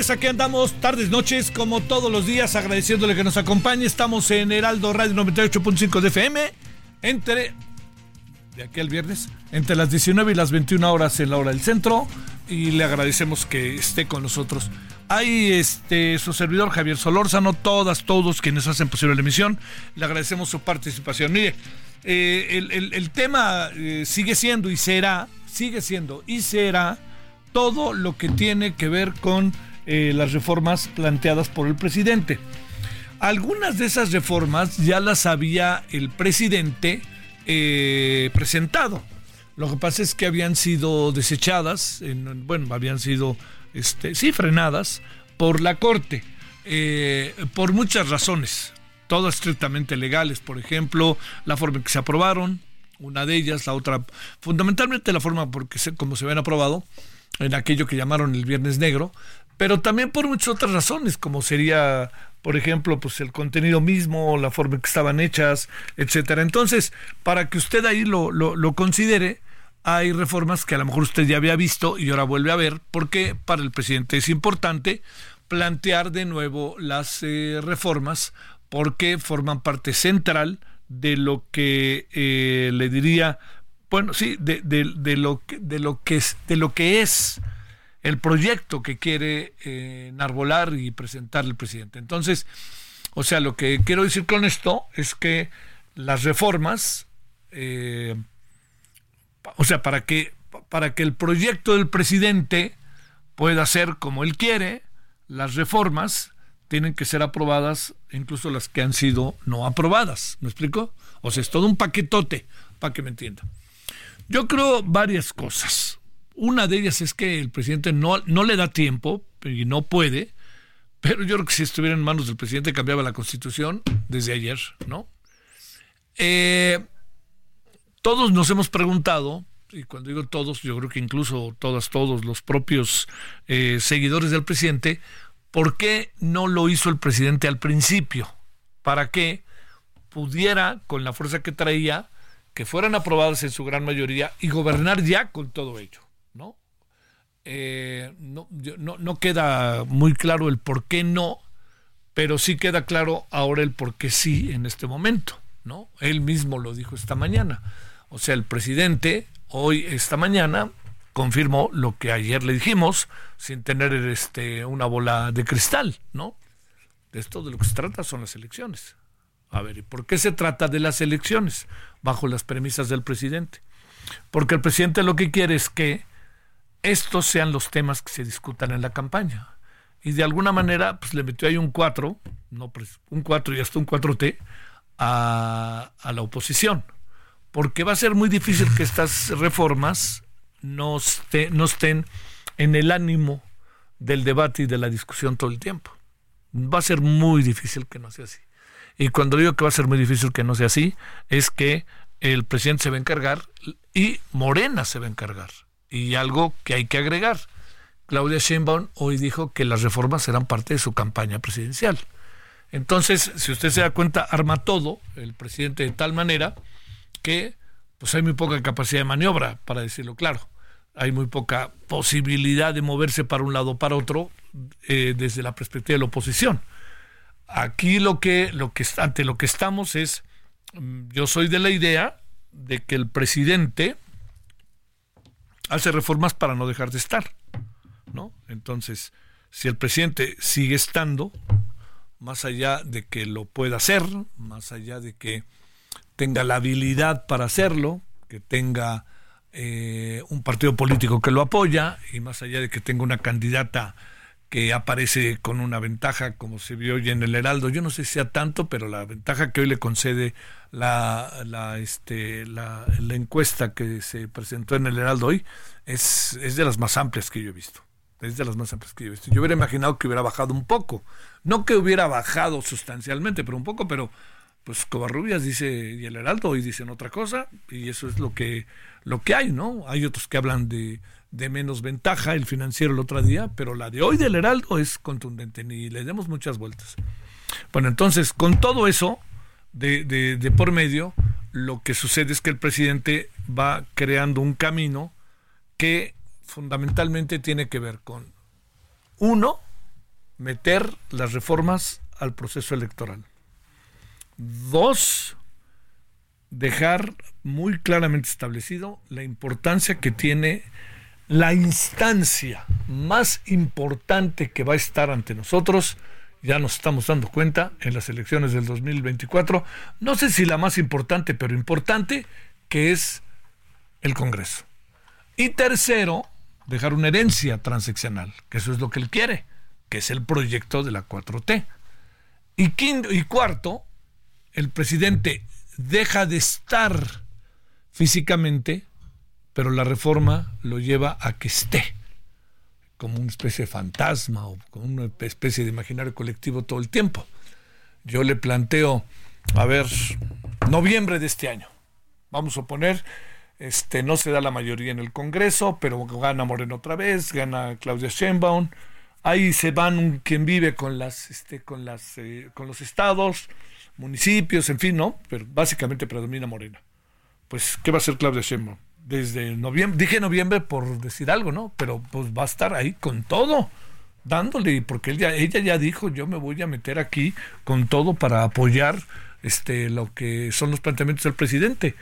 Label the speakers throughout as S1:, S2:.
S1: Buenas tardes, aquí andamos, tardes, noches, como todos los días, agradeciéndole que nos acompañe. Estamos en Heraldo Radio 98.5 de FM, entre, de aquí al viernes, entre las 19 y las 21 horas en la hora del centro, y le agradecemos que esté con nosotros. Hay este, su servidor Javier Solórzano, todas, todos quienes hacen posible la emisión, le agradecemos su participación. Mire, eh, el, el, el, tema eh, sigue siendo y será, sigue siendo y será todo lo que tiene que ver con eh, las reformas planteadas por el presidente. Algunas de esas reformas ya las había el presidente eh, presentado. Lo que pasa es que habían sido desechadas, en, bueno, habían sido, este, sí, frenadas por la Corte, eh, por muchas razones, todas estrictamente legales, por ejemplo, la forma en que se aprobaron, una de ellas, la otra, fundamentalmente la forma porque se, como se habían aprobado, en aquello que llamaron el Viernes Negro, pero también por muchas otras razones, como sería, por ejemplo, pues el contenido mismo, la forma en que estaban hechas, etcétera. Entonces, para que usted ahí lo, lo, lo considere, hay reformas que a lo mejor usted ya había visto y ahora vuelve a ver, porque para el presidente es importante plantear de nuevo las eh, reformas, porque forman parte central de lo que eh, le diría bueno, sí, de, de, de, lo, de, lo que es, de lo que es el proyecto que quiere eh, enarbolar y presentar el presidente. Entonces, o sea, lo que quiero decir con esto es que las reformas, eh, o sea, para que, para que el proyecto del presidente pueda ser como él quiere, las reformas tienen que ser aprobadas, incluso las que han sido no aprobadas. ¿Me explico? O sea, es todo un paquetote, para que me entiendan. Yo creo varias cosas. Una de ellas es que el presidente no, no le da tiempo y no puede, pero yo creo que si estuviera en manos del presidente cambiaba la constitución desde ayer, ¿no? Eh, todos nos hemos preguntado, y cuando digo todos, yo creo que incluso todas, todos los propios eh, seguidores del presidente, ¿por qué no lo hizo el presidente al principio? Para que pudiera, con la fuerza que traía, que fueran aprobadas en su gran mayoría y gobernar ya con todo ello. Eh, no, no, queda muy claro el por qué no, pero sí queda claro ahora el por qué sí en este momento, ¿no? Él mismo lo dijo esta mañana. O sea, el presidente hoy, esta mañana, confirmó lo que ayer le dijimos, sin tener este, una bola de cristal, ¿no? De esto de lo que se trata son las elecciones. A ver, ¿y por qué se trata de las elecciones? Bajo las premisas del presidente. Porque el presidente lo que quiere es que estos sean los temas que se discutan en la campaña. Y de alguna manera, pues le metió ahí un 4, no, un 4 y hasta un 4T, a, la oposición, porque va a ser muy difícil que estas reformas no estén en el ánimo del debate y de la discusión todo el tiempo. Va a ser muy difícil que no sea así. Y cuando digo que va a ser muy difícil que no sea así, es que el presidente se va a encargar y Morena se va a encargar. Y algo que hay que agregar. Claudia Sheinbaum hoy dijo que las reformas serán parte de su campaña presidencial. Entonces, si usted se da cuenta, arma todo el presidente de tal manera que pues hay muy poca capacidad de maniobra, para decirlo claro. Hay muy poca posibilidad de moverse para un lado o para otro eh, desde la perspectiva de la oposición. Aquí lo que, lo que ante lo que estamos es, mm, yo soy de la idea de que el presidente hace reformas para no dejar de estar, ¿no? Entonces, si el presidente sigue estando, más allá de que lo pueda hacer, más allá de que tenga la habilidad para hacerlo, que tenga eh, un partido político que lo apoya y más allá de que tenga una candidata que aparece con una ventaja como se vio hoy en el Heraldo, yo no sé si sea tanto, pero la ventaja que hoy le concede la, la, este, la, encuesta que se presentó en el Heraldo hoy es, es de las más amplias que yo he visto. Es de las más amplias que yo he visto. Yo hubiera imaginado que hubiera bajado un poco. No que hubiera bajado sustancialmente, pero un poco, pero pues Covarrubias dice y el Heraldo hoy dicen otra cosa y eso es lo que lo que hay, ¿no? Hay otros que hablan de, de menos ventaja, el financiero el otro día, pero la de hoy del Heraldo es contundente, ni le demos muchas vueltas. Bueno, entonces, con todo eso de, de, por medio, lo que sucede es que el presidente va creando un camino que fundamentalmente tiene que ver con, uno, meter las reformas al proceso electoral. Dos, dejar muy claramente establecido la importancia que tiene la instancia más importante que va a estar ante nosotros, ya nos estamos dando cuenta en las elecciones del 2024, no sé si la más importante, pero importante, que es el Congreso. Y tercero, dejar una herencia transaccional, que eso es lo que él quiere, que es el proyecto de la 4T. Y, quinto, y cuarto, el presidente deja de estar físicamente, pero la reforma lo lleva a que esté como una especie de fantasma o como una especie de imaginario colectivo todo el tiempo. Yo le planteo, a ver, noviembre de este año, vamos a poner, este, no se da la mayoría en el Congreso, pero gana Moreno otra vez, gana Claudia Sheinbaum, ahí se van quien vive con las, este, con las, eh, con los estados, municipios, en fin, ¿no? Pero básicamente predomina Morena. Pues, ¿qué va a hacer Claudia Sheinbaum? Desde noviembre, dije noviembre por decir algo, ¿no? Pero pues va a estar ahí con todo, dándole, porque ella, ella ya dijo, yo me voy a meter aquí con todo para apoyar este lo que son los planteamientos del presidente.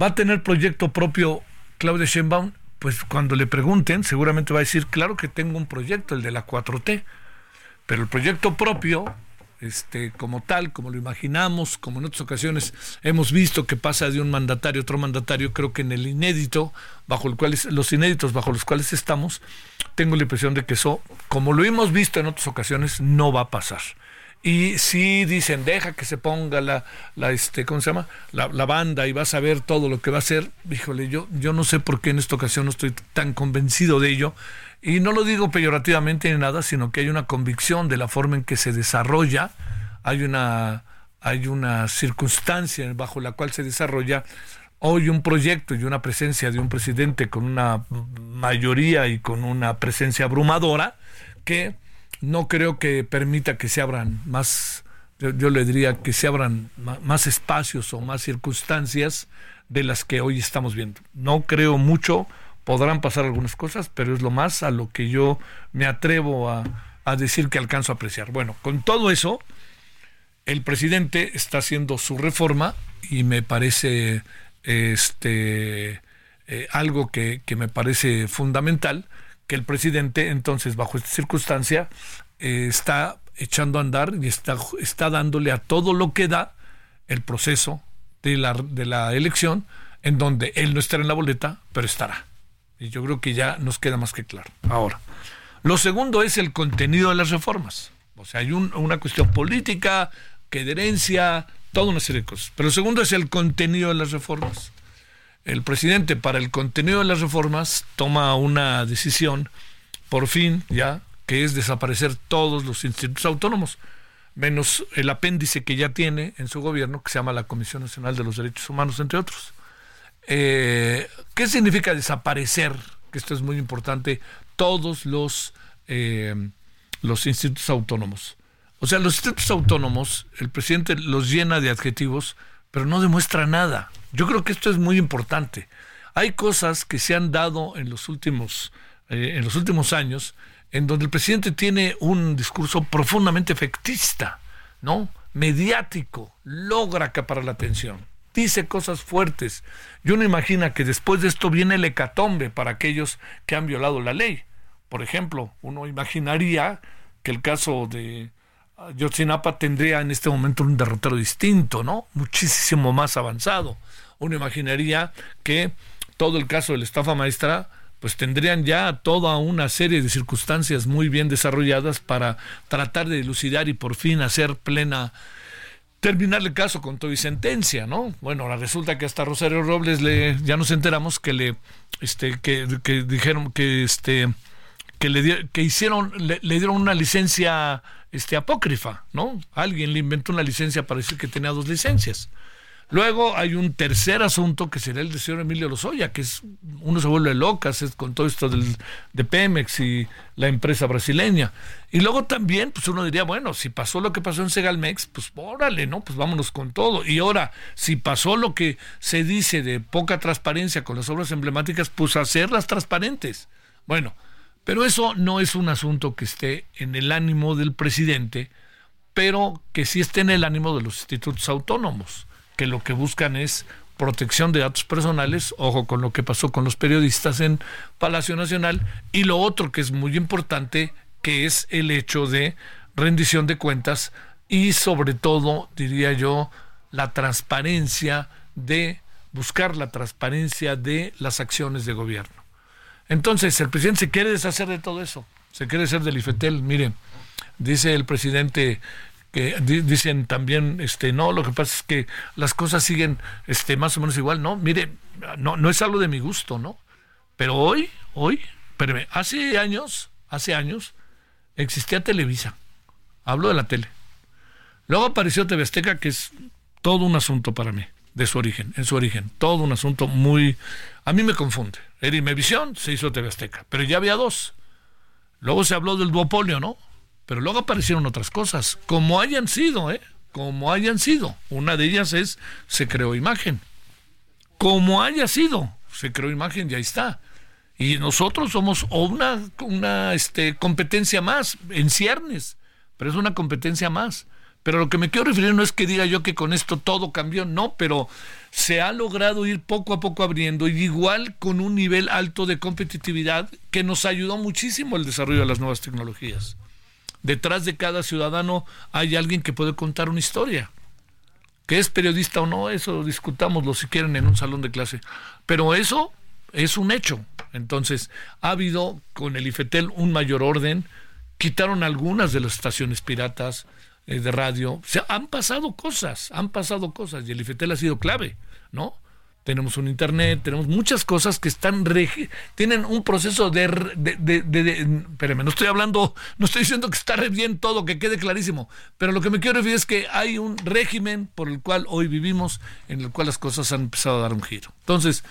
S1: ¿Va a tener proyecto propio Claudia Sheinbaum? Pues cuando le pregunten, seguramente va a decir, claro que tengo un proyecto, el de la 4T, pero el proyecto propio este, como tal, como lo imaginamos, como en otras ocasiones hemos visto que pasa de un mandatario a otro mandatario, creo que en el inédito, bajo el cual los inéditos bajo los cuales estamos, tengo la impresión de que eso, como lo hemos visto en otras ocasiones, no va a pasar. Y si dicen, deja que se ponga la, la este, ¿cómo se llama? La, banda y vas a ver todo lo que va a hacer, híjole, yo, yo no sé por qué en esta ocasión no estoy tan convencido de ello. Y no lo digo peyorativamente ni nada, sino que hay una convicción de la forma en que se desarrolla, hay una, hay una circunstancia bajo la cual se desarrolla hoy un proyecto y una presencia de un presidente con una mayoría y con una presencia abrumadora que no creo que permita que se abran más, yo, yo le diría que se abran más espacios o más circunstancias de las que hoy estamos viendo. No creo mucho podrán pasar algunas cosas, pero es lo más a lo que yo me atrevo a, decir que alcanzo a apreciar. Bueno, con todo eso, el presidente está haciendo su reforma y me parece este eh, algo que, que, me parece fundamental, que el presidente entonces bajo esta circunstancia eh, está echando a andar y está, está dándole a todo lo que da el proceso de la, de la elección, en donde él no estará en la boleta, pero estará. Y yo creo que ya nos queda más que claro. Ahora, lo segundo es el contenido de las reformas. O sea, hay un, una cuestión política, que de herencia, toda una serie de cosas. Pero el segundo es el contenido de las reformas. El presidente, para el contenido de las reformas, toma una decisión, por fin ya, que es desaparecer todos los institutos autónomos, menos el apéndice que ya tiene en su gobierno, que se llama la Comisión Nacional de los Derechos Humanos, entre otros. Eh, ¿Qué significa desaparecer? Que esto es muy importante, todos los, eh, los institutos autónomos. O sea, los institutos autónomos, el presidente los llena de adjetivos, pero no demuestra nada. Yo creo que esto es muy importante. Hay cosas que se han dado en los últimos, eh, en los últimos años en donde el presidente tiene un discurso profundamente efectista, ¿no? Mediático, logra acaparar la atención, dice cosas fuertes. Y uno imagina que después de esto viene el hecatombe para aquellos que han violado la ley. Por ejemplo, uno imaginaría que el caso de Yotzinapa tendría en este momento un derrotero distinto, ¿no? Muchísimo más avanzado. Uno imaginaría que todo el caso de la estafa maestra pues tendrían ya toda una serie de circunstancias muy bien desarrolladas para tratar de dilucidar y por fin hacer plena terminar el caso con todo y sentencia, ¿no? Bueno, resulta que hasta Rosario Robles le ya nos enteramos que le este que, que dijeron que este que le que hicieron le, le, dieron una licencia este apócrifa, ¿no? Alguien le inventó una licencia para decir que tenía dos licencias. Luego hay un tercer asunto que será el de señor Emilio Lozoya, que es uno se vuelve locas es con todo esto del, de Pemex y la empresa brasileña. Y luego también, pues uno diría, bueno, si pasó lo que pasó en Segalmex, pues órale, ¿no? Pues vámonos con todo. Y ahora, si pasó lo que se dice de poca transparencia con las obras emblemáticas, pues hacerlas transparentes. Bueno, pero eso no es un asunto que esté en el ánimo del presidente, pero que sí esté en el ánimo de los institutos autónomos que lo que buscan es protección de datos personales, ojo con lo que pasó con los periodistas en Palacio Nacional, y lo otro que es muy importante, que es el hecho de rendición de cuentas y sobre todo, diría yo, la transparencia de buscar la transparencia de las acciones de gobierno. Entonces, el presidente se quiere deshacer de todo eso, se quiere hacer del IFETEL. Mire, dice el presidente que dicen también este no lo que pasa es que las cosas siguen este más o menos igual no mire no no es algo de mi gusto no pero hoy hoy espérame hace años hace años existía Televisa. Hablo de la tele. Luego apareció TV Azteca que es todo un asunto para mí de su origen en su origen todo un asunto muy a mí me confunde. Era Imevisión se hizo TV Azteca pero ya había dos. Luego se habló del duopolio no pero luego aparecieron otras cosas, como hayan sido, ¿eh? Como hayan sido. Una de ellas es, se creó imagen. Como haya sido, se creó imagen y ahí está. Y nosotros somos una, una este, competencia más en ciernes, pero es una competencia más. Pero lo que me quiero referir no es que diga yo que con esto todo cambió, no, pero se ha logrado ir poco a poco abriendo y igual con un nivel alto de competitividad que nos ayudó muchísimo el desarrollo de las nuevas tecnologías detrás de cada ciudadano hay alguien que puede contar una historia. Que es periodista o no, eso discutámoslo si quieren en un salón de clase. Pero eso es un hecho. Entonces, ha habido con el IFETEL un mayor orden, quitaron algunas de las estaciones piratas eh, de radio. O sea, han pasado cosas, han pasado cosas y el IFETEL ha sido clave, ¿no? Tenemos un internet, tenemos muchas cosas que están tienen un proceso de, de, de, espérame, no estoy hablando, no estoy diciendo que está bien todo, que quede clarísimo, pero lo que me quiero referir es que hay un régimen por el cual hoy vivimos, en el cual las cosas han empezado a dar un giro. Entonces,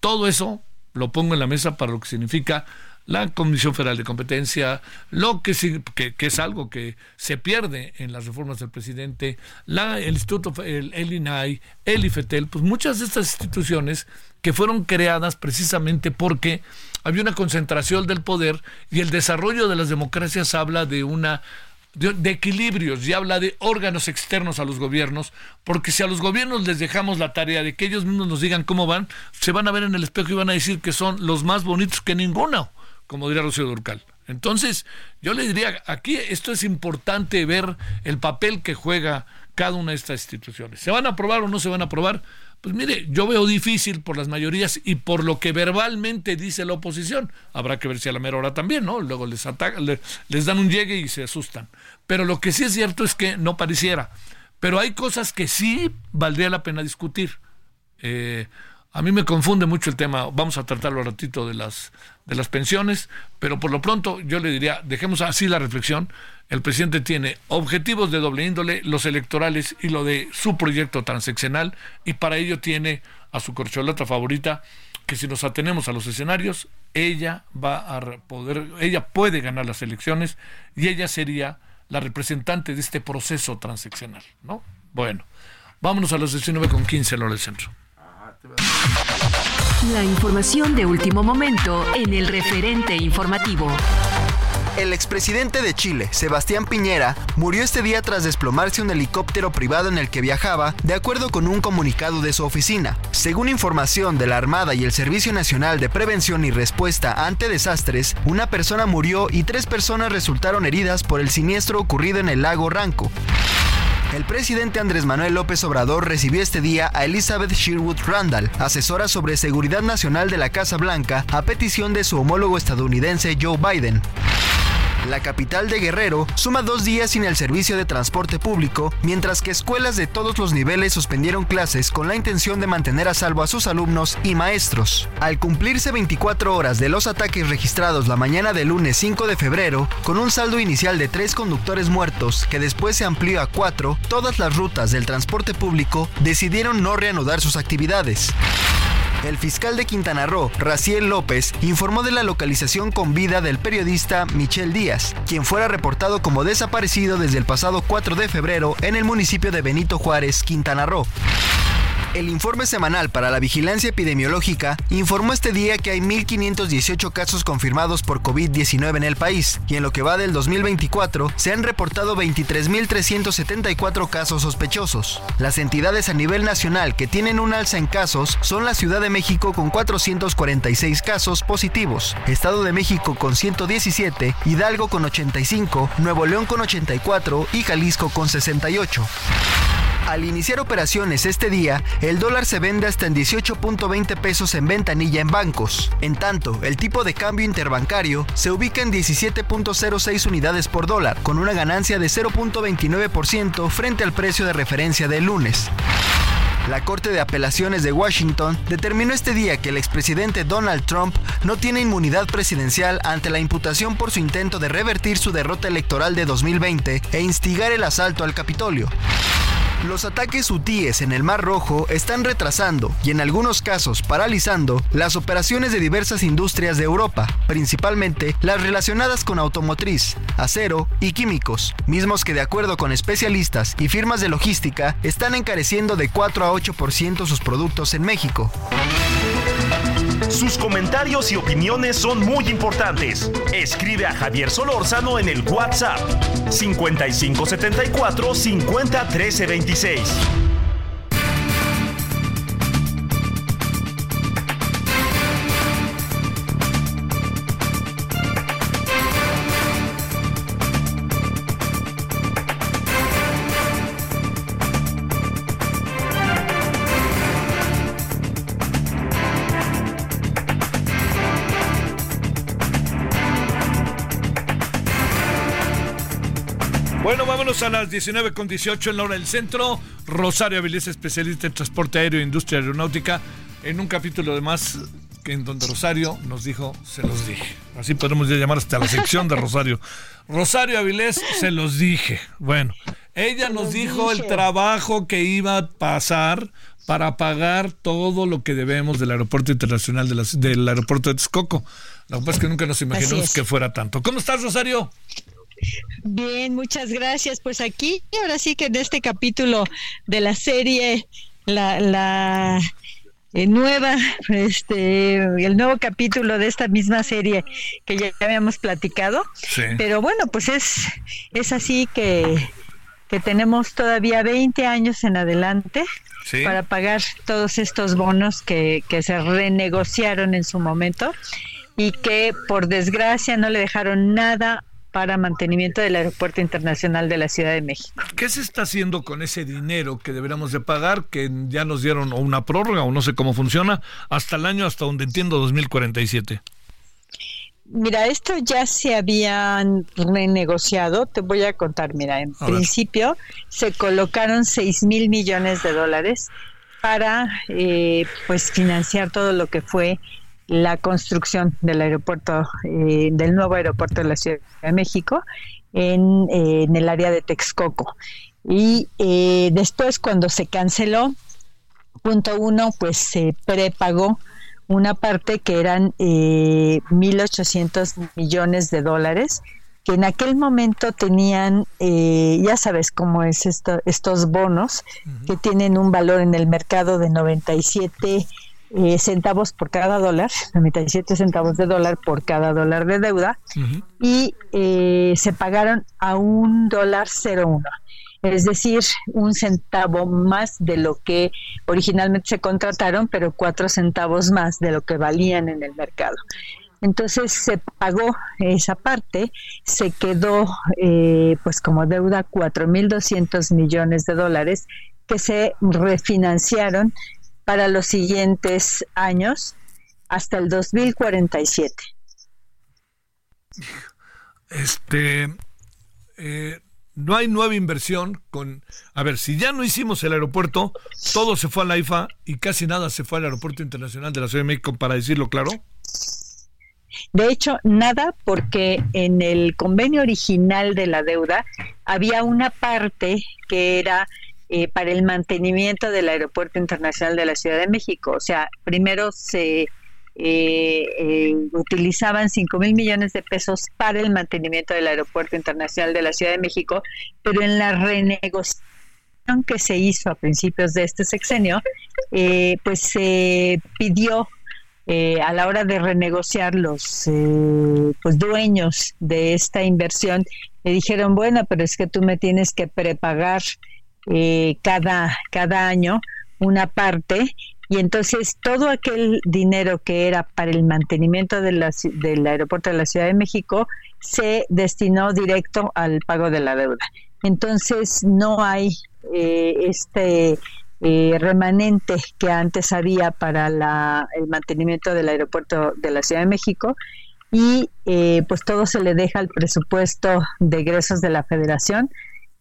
S1: todo eso lo pongo en la mesa para lo que significa la Comisión Federal de Competencia, lo que, que, es algo que se pierde en las reformas del presidente, la, el Instituto, el, el INAI, el IFETEL, pues muchas de estas instituciones que fueron creadas precisamente porque había una concentración del poder y el desarrollo de las democracias habla de una de, equilibrios y habla de órganos externos a los gobiernos, porque si a los gobiernos les dejamos la tarea de que ellos mismos nos digan cómo van, se van a ver en el espejo y van a decir que son los más bonitos que ninguno como diría Rocío Durcal. Entonces, yo le diría, aquí esto es importante ver el papel que juega cada una de estas instituciones. ¿Se van a aprobar o no se van a aprobar? Pues mire, yo veo difícil por las mayorías y por lo que verbalmente dice la oposición. Habrá que ver si a la mera hora también, ¿no? Luego les, atacan, les dan un llegue y se asustan. Pero lo que sí es cierto es que no pareciera. Pero hay cosas que sí valdría la pena discutir. Eh, a mí me confunde mucho el tema, vamos a tratarlo un ratito de las, de las pensiones, pero por lo pronto yo le diría, dejemos así la reflexión, el presidente tiene objetivos de doble índole, los electorales y lo de su proyecto transeccional, y para ello tiene a su corcholata favorita, que si nos atenemos a los escenarios, ella va a poder, ella puede ganar las elecciones y ella sería la representante de este proceso transeccional, ¿no? Bueno, vámonos a los 19 con 15 en del centro.
S2: La información de último momento en el referente informativo.
S3: El expresidente de Chile, Sebastián Piñera, murió este día tras desplomarse un helicóptero privado en el que viajaba, de acuerdo con un comunicado de su oficina. Según información de la Armada y el Servicio Nacional de Prevención y Respuesta ante Desastres, una persona murió y tres personas resultaron heridas por el siniestro ocurrido en el lago Ranco. El presidente Andrés Manuel López Obrador recibió este día a Elizabeth Sherwood Randall, asesora sobre seguridad nacional de la Casa Blanca, a petición de su homólogo estadounidense Joe Biden. La capital de Guerrero suma dos días sin el servicio de transporte público, mientras que escuelas de todos los niveles suspendieron clases con la intención de mantener a salvo a sus alumnos y maestros. Al cumplirse 24 horas de los ataques registrados la mañana del lunes 5 de febrero, con un saldo inicial de tres conductores muertos que después se amplió a cuatro, todas las rutas del transporte público decidieron no reanudar sus actividades. El fiscal de Quintana Roo, Raciel López, informó de la localización con vida del periodista Michel Díaz, quien fuera reportado como desaparecido desde el pasado 4 de febrero en el municipio de Benito Juárez, Quintana Roo. El informe semanal para la vigilancia epidemiológica informó este día que hay 1.518 casos confirmados por COVID-19 en el país y en lo que va del 2024 se han reportado 23.374 casos sospechosos. Las entidades a nivel nacional que tienen un alza en casos son la Ciudad de México con 446 casos positivos, Estado de México con 117, Hidalgo con 85, Nuevo León con 84 y Jalisco con 68. Al iniciar operaciones este día, el dólar se vende hasta en 18.20 pesos en ventanilla en bancos. En tanto, el tipo de cambio interbancario se ubica en 17.06 unidades por dólar, con una ganancia de 0.29% frente al precio de referencia del lunes. La Corte de Apelaciones de Washington determinó este día que el expresidente Donald Trump no tiene inmunidad presidencial ante la imputación por su intento de revertir su derrota electoral de 2020 e instigar el asalto al Capitolio. Los ataques hutíes en el Mar Rojo están retrasando y en algunos casos paralizando las operaciones de diversas industrias de Europa, principalmente las relacionadas con automotriz, acero y químicos, mismos que de acuerdo con especialistas y firmas de logística están encareciendo de 4 a 8% sus productos en México.
S4: Sus comentarios y opiniones son muy importantes. Escribe a Javier Solórzano en el WhatsApp 5574 50 13 26.
S1: A las 19 con 18 en la hora del centro. Rosario Avilés, especialista en transporte aéreo e industria aeronáutica, en un capítulo de más en donde Rosario nos dijo, se los dije. Así podemos ya llamar hasta la sección de Rosario. Rosario Avilés, se los dije. Bueno, ella nos dijo el trabajo que iba a pasar para pagar todo lo que debemos del aeropuerto internacional de del aeropuerto de Texcoco. Lo que pasa es que nunca nos imaginamos que fuera tanto. ¿Cómo estás, Rosario?
S5: Bien, muchas gracias. Pues aquí, ahora sí que en este capítulo de la serie, la, la eh, nueva, este, el nuevo capítulo de esta misma serie que ya habíamos platicado. Pero bueno, pues es, es así que, que tenemos todavía 20 años en adelante. para pagar todos estos bonos que, que se renegociaron en su momento y que por desgracia no le dejaron nada para mantenimiento del Aeropuerto Internacional de la Ciudad de México.
S1: ¿Qué se está haciendo con ese dinero que deberíamos de pagar, que ya nos dieron una prórroga o no sé cómo funciona, hasta el año, hasta donde entiendo, 2047?
S5: Mira, esto ya se habían renegociado. Te voy a contar. Mira, en principio se colocaron 6 mil millones de dólares para eh, pues financiar todo lo que fue la construcción del aeropuerto, eh, del nuevo aeropuerto de la Ciudad de México en, eh, en el área de Texcoco. Y después cuando se canceló, punto uno, pues se prepagó una parte que eran eh, 1.800 millones de dólares, que en aquel momento tenían, eh, ya sabes cómo es esto, estos bonos, que tienen un valor en el mercado de 97 eh, centavos por cada dólar, 97 centavos de dólar por cada dólar de deuda, y eh, se pagaron a un dólar 01 es decir, un centavo más de lo que originalmente se contrataron, pero cuatro centavos más de lo que valían en el mercado. Entonces se pagó esa parte, se quedó eh, pues como deuda 4.200 millones de dólares que se refinanciaron para los siguientes años hasta el 2047.
S1: Este, eh, no hay nueva inversión con... A ver, si ya no hicimos el aeropuerto, todo se fue a la IFA y casi nada se fue al Aeropuerto Internacional de la Ciudad de México, para decirlo claro.
S5: De hecho, nada, porque en el convenio original de la deuda había una parte que era eh, para el mantenimiento del Aeropuerto Internacional de la Ciudad de México. O sea, primero se eh, eh, utilizaban 5 mil millones de pesos para el mantenimiento del Aeropuerto Internacional de la Ciudad de México, pero en la renegociación que se hizo a principios de este sexenio, eh, pues se pidió a la hora de renegociar los pues dueños de esta inversión, le dijeron, bueno, pero es que tú me tienes que prepagar cada, cada año una parte y entonces todo aquel dinero que era para el mantenimiento de la, del aeropuerto de la Ciudad de México se destinó directo al pago de la deuda. Entonces no hay eh, este eh, remanente que antes había para la, el mantenimiento del aeropuerto de la Ciudad de México y eh, pues todo se le deja al presupuesto de egresos de la Federación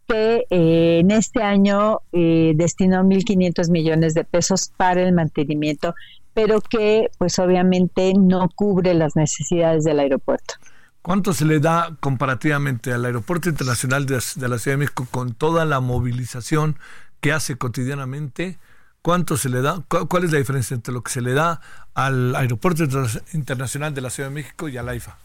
S5: que eh, en este año eh, destinó 1.500 millones de pesos para el mantenimiento, pero que pues obviamente no cubre las necesidades del aeropuerto.
S1: ¿Cuánto se le da comparativamente al Aeropuerto Internacional de, la Ciudad de México con toda la movilización que hace cotidianamente? ¿Cuánto se le da? ¿Cuál es la diferencia entre lo que se le da al Aeropuerto Internacional de la Ciudad de México y al AIFA?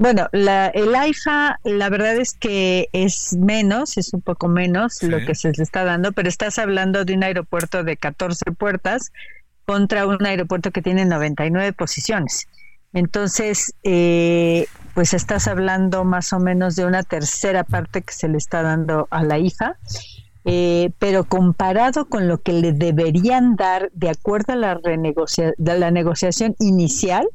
S5: Bueno, la, el AIFA, la verdad es que es menos, es un poco menos lo que se le está dando, pero estás hablando de un aeropuerto de 14 puertas contra un aeropuerto que tiene 99 posiciones. Entonces, eh, pues estás hablando más o menos de una tercera parte que se le está dando a la IFA, eh, pero comparado con lo que le deberían dar de acuerdo a la, renegocia de la negociación inicial,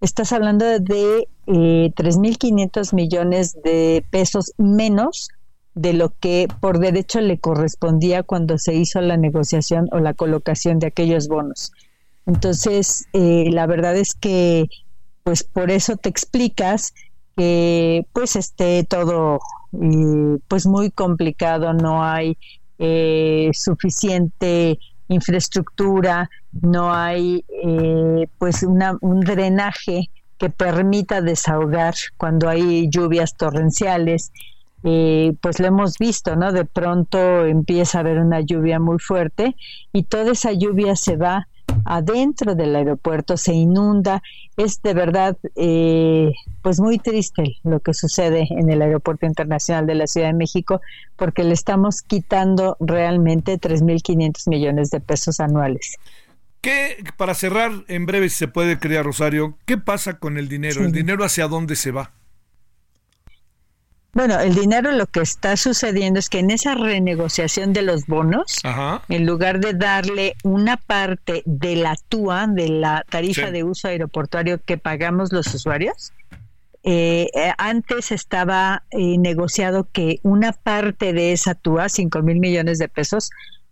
S5: estás hablando de eh, 3.500 millones de pesos menos de lo que por derecho le correspondía cuando se hizo la negociación o la colocación de aquellos bonos. Entonces, eh, la verdad es que, pues por eso te explicas que pues esté todo eh, pues muy complicado, no hay eh, suficiente infraestructura, no hay eh, pues una, un drenaje que permita desahogar cuando hay lluvias torrenciales. Eh, pues lo hemos visto, ¿no? De pronto empieza a haber una lluvia muy fuerte y toda esa lluvia se va adentro del aeropuerto, se inunda. Es de verdad, eh, pues muy triste lo que sucede en el Aeropuerto Internacional de la Ciudad de México, porque le estamos quitando realmente 3.500 millones de pesos anuales.
S1: ¿Qué, para cerrar, en breve si se puede, crear Rosario, ¿qué pasa con el dinero? ¿El dinero hacia dónde se va?
S5: Bueno, el dinero lo que está sucediendo es que en esa renegociación de los bonos, en lugar de darle una parte de la TUA, de la tarifa de uso aeroportuario que pagamos los usuarios, eh, eh, antes estaba eh, negociado que una parte de esa TUA, 5 mil millones de pesos,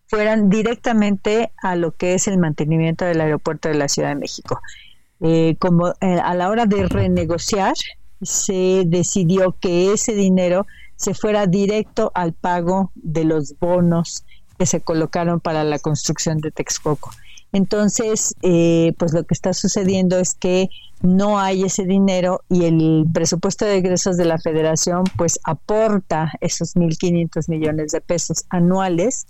S5: fueran directamente a lo que es el mantenimiento del aeropuerto de la Ciudad de México. eh, como a la hora de renegociar, se decidió que ese dinero se fuera directo al pago de los bonos que se colocaron para la construcción de Texcoco. Entonces, eh, pues lo que está sucediendo es que no hay ese dinero y el presupuesto de egresos de la federación pues aporta esos 1.500 millones de pesos anuales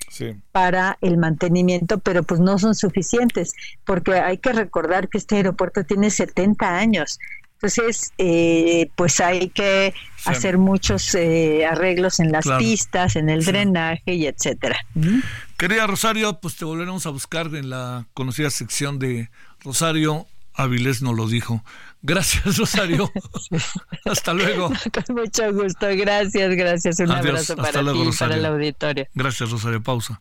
S5: para el mantenimiento, pero pues no son suficientes porque hay que recordar que este aeropuerto tiene 70 años. Entonces, eh, pues hay que hacer muchos eh, arreglos en las pistas, en el drenaje y etcétera.
S1: Querida Rosario, pues te volveremos a buscar en la conocida sección de Rosario Avilés nos lo dijo. Gracias, Rosario. Hasta luego.
S5: Con mucho gusto. Gracias, gracias. Un abrazo para ti y para el auditorio.
S1: Gracias, Rosario. Pausa.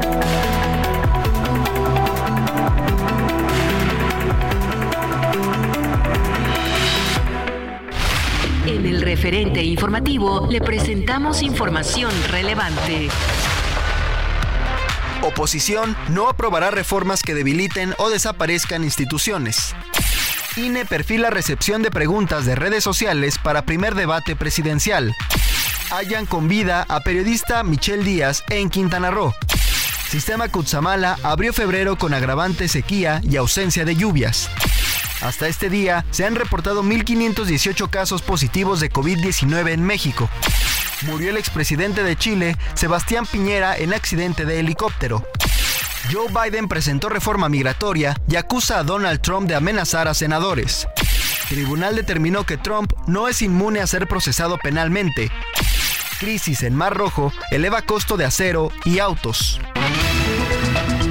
S2: En el referente informativo le presentamos información relevante.
S3: Oposición no aprobará reformas que debiliten o desaparezcan instituciones. INE perfila recepción de preguntas de redes sociales para primer debate presidencial. Hallan con vida a periodista Michelle Díaz en Quintana Roo. Sistema Cutzamala abrió febrero con agravante sequía y ausencia de lluvias. Hasta este día se han reportado 1.518 casos positivos de COVID-19 en México. Murió el expresidente de Chile, Sebastián Piñera, en accidente de helicóptero. Joe Biden presentó reforma migratoria y acusa a Donald Trump de amenazar a senadores. Tribunal determinó que Trump no es inmune a ser procesado penalmente. Crisis en Mar Rojo eleva costo de acero y autos.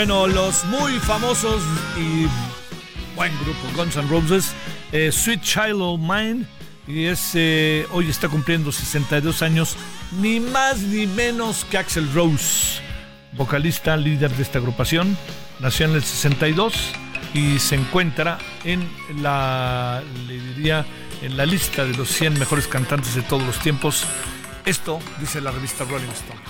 S1: Bueno, los muy famosos y buen grupo Guns N' Roses, eh, Sweet Child of Mine, y es, eh, hoy está cumpliendo 62 años, ni más ni menos que Axel Rose. vocalista, líder de esta agrupación. Nació en el 62 y se encuentra en la, le diría, en la lista de los 100 mejores cantantes de todos los tiempos. Esto dice la revista Rolling Stone.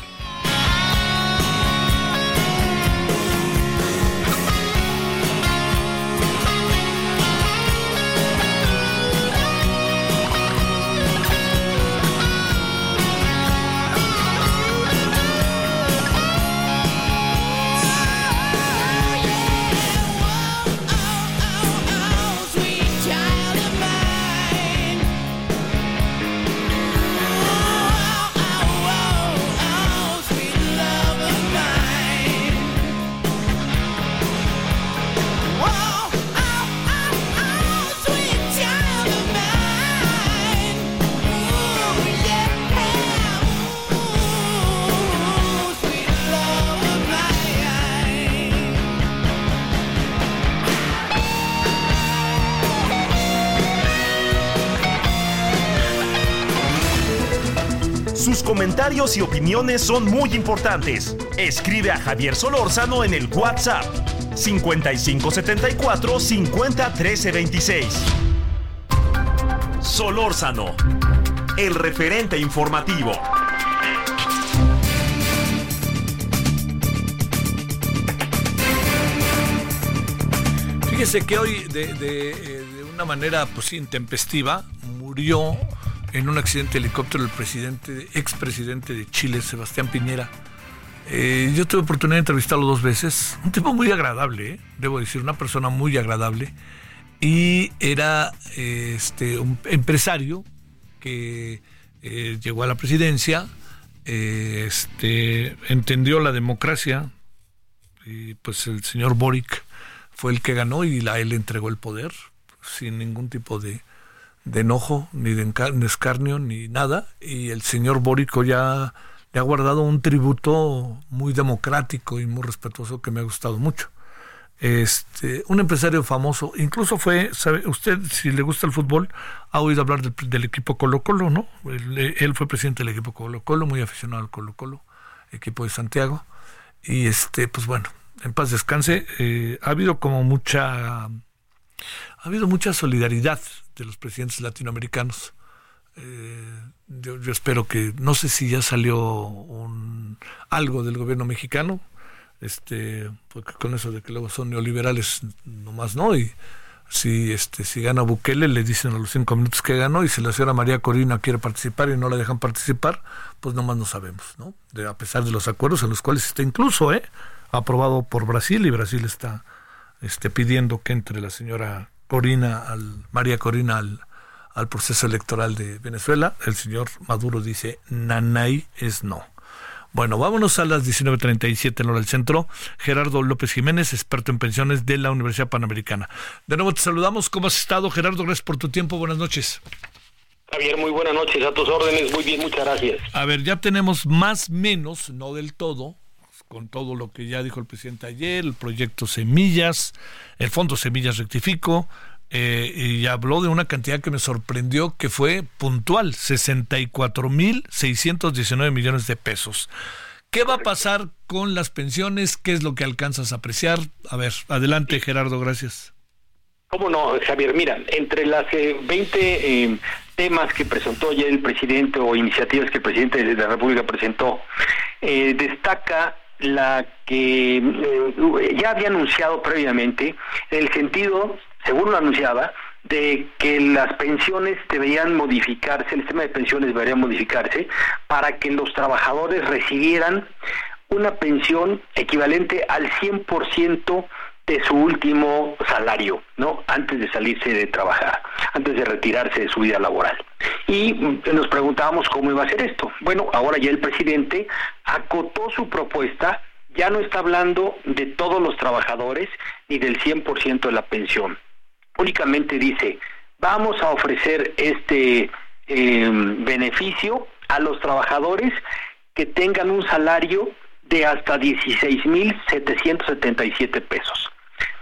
S4: Comentarios y opiniones son muy importantes. Escribe a Javier Solórzano en el WhatsApp 5574 50 Solórzano, el referente informativo.
S1: Fíjese que hoy, de, de eh, una manera pues intempestiva, murió en un accidente de helicóptero el presidente, expresidente de Chile, Sebastián Piñera. Eh, yo tuve oportunidad de entrevistarlo dos veces. Un tipo muy agradable, ¿eh? debo decir, una persona muy agradable. Y era este, un empresario que eh, llegó a la presidencia, este, entendió la democracia, y pues el señor Boric fue el que ganó y a él entregó el poder sin ningún tipo de, de enojo, ni de escarnio, ni nada. Y el señor Bórico ya le ha guardado un tributo muy democrático y muy respetuoso que me ha gustado mucho. Este, un empresario famoso, incluso fue, sabe, usted si le gusta el fútbol, ha oído hablar del, equipo Colo Colo, ¿no? Él, fue presidente del equipo Colo Colo, muy aficionado al Colo Colo, equipo de Santiago. Y este, pues bueno, en paz descanse. Eh, ha habido como mucha, ha habido mucha solidaridad de los presidentes latinoamericanos. Eh, yo, espero que, no sé si ya salió un, algo del gobierno mexicano, este, porque con eso de que luego son neoliberales, nomás no, y si este si gana Bukele le dicen a los cinco minutos que ganó y si la señora María Corina quiere participar y no la dejan participar pues nomás no sabemos no a pesar de los acuerdos en los cuales está incluso eh aprobado por Brasil y Brasil está este pidiendo que entre la señora Corina, al, María Corina al, al proceso electoral de Venezuela. El señor Maduro dice, nanay es no. Bueno, vámonos a las 19.37 en hora del centro. Gerardo López Jiménez, experto en pensiones de la Universidad Panamericana. De nuevo te saludamos. ¿Cómo has estado, Gerardo? Gracias por tu tiempo. Buenas noches.
S6: Javier, muy buenas noches. A tus órdenes. Muy bien, muchas gracias.
S1: A ver, ya tenemos más menos, no del todo, con todo lo que ya dijo el presidente ayer, el proyecto Semillas, el Fondo Semillas Rectifico, eh, y habló de una cantidad que me sorprendió que fue puntual, 64.619 millones de pesos. ¿Qué va a pasar con las pensiones? ¿Qué es lo que alcanzas a apreciar? A ver, adelante Gerardo, gracias.
S6: ¿Cómo no, Javier? Mira, entre las 20 eh, eh, temas que presentó ya el presidente o iniciativas que el presidente de la República presentó, destaca la que eh, ya había anunciado previamente, en el sentido, según lo anunciaba, de que las pensiones deberían modificarse, el sistema de pensiones debería modificarse para que los trabajadores recibieran una pensión equivalente al 100% de su último salario, ¿no? Antes de salirse de trabajar, antes de retirarse de su vida laboral. Y nos preguntábamos cómo iba a ser esto. Bueno, ahora ya el presidente acotó su propuesta, ya no está hablando de todos los trabajadores ni del 100% de la pensión. Únicamente dice, vamos a ofrecer este em, beneficio a los trabajadores que tengan un salario de hasta 16.777 pesos.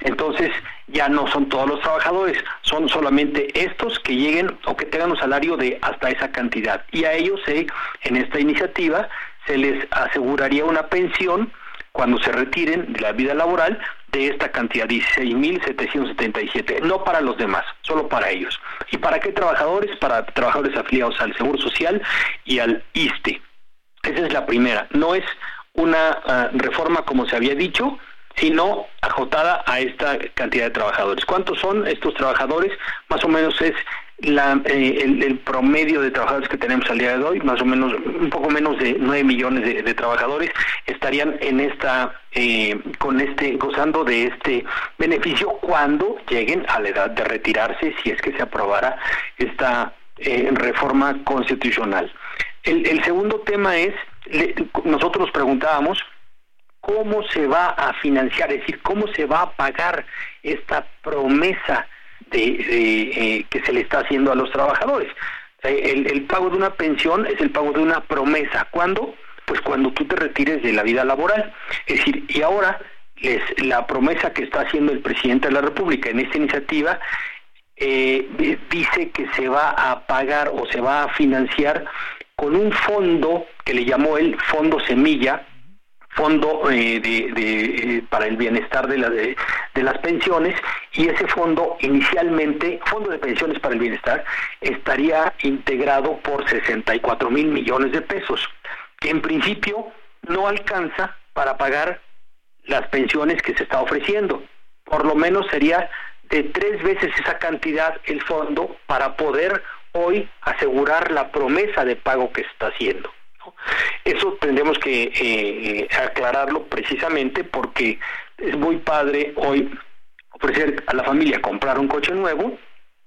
S6: Entonces, ya no son todos los trabajadores, son solamente estos que lleguen o que tengan un salario de hasta esa cantidad. Y a ellos se, en esta iniciativa se les aseguraría una pensión cuando se retiren de la vida laboral de esta cantidad, 16.777, no para los demás, solo para ellos. ¿Y para qué trabajadores? Para trabajadores afiliados al Seguro Social y al ISTE. Esa es la primera. No es una ah, reforma como se había dicho, sino acotada a esta cantidad de trabajadores. ¿Cuántos son estos trabajadores? Más o menos es la, eh, el, promedio de trabajadores que tenemos al día de hoy, más o menos un poco menos de 9 millones de, trabajadores estarían en esta eh, con este gozando de este beneficio cuando lleguen a la edad de retirarse si es que se aprobara esta eh, reforma constitucional. El, el segundo tema es nosotros preguntábamos cómo se va a financiar, es decir, cómo se va a pagar esta promesa de, eh, que se le está haciendo a los trabajadores. Eh, el, pago de una pensión es el pago de una promesa. ¿Cuándo? Pues cuando tú te retires de la vida laboral. Es decir, y ahora les, la promesa que está haciendo el presidente de la República en esta iniciativa eh, dice que se va a pagar o se va a financiar con un fondo que le llamó el Fondo Semilla, fondo eh, de, eh, para el bienestar de, la, de, las pensiones y ese fondo inicialmente, fondo de pensiones para el bienestar, estaría integrado por 64 mil millones de pesos, que en principio no alcanza para pagar las pensiones que se está ofreciendo. Por lo menos sería de tres veces esa cantidad el fondo para poder hoy asegurar la promesa de pago que se está haciendo. Eso tendremos que eh, eh, aclararlo precisamente porque es muy padre hoy ofrecer a la familia comprar un coche nuevo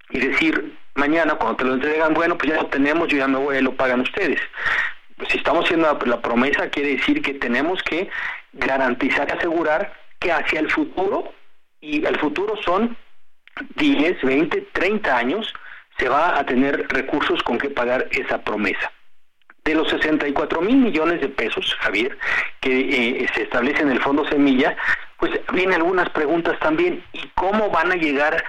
S6: y decir mañana cuando te lo entregan, bueno, pues ya lo tenemos, yo ya me voy lo pagan ustedes. Si estamos haciendo la, promesa, quiere decir que tenemos que garantizar y asegurar que hacia el futuro, y el futuro son 10, 20, 30 años, se va a tener recursos con que pagar esa promesa. De los 64 mil millones de pesos, Javier, que eh, se establece en el Fondo Semilla, pues vienen algunas preguntas también. ¿Y cómo van a llegar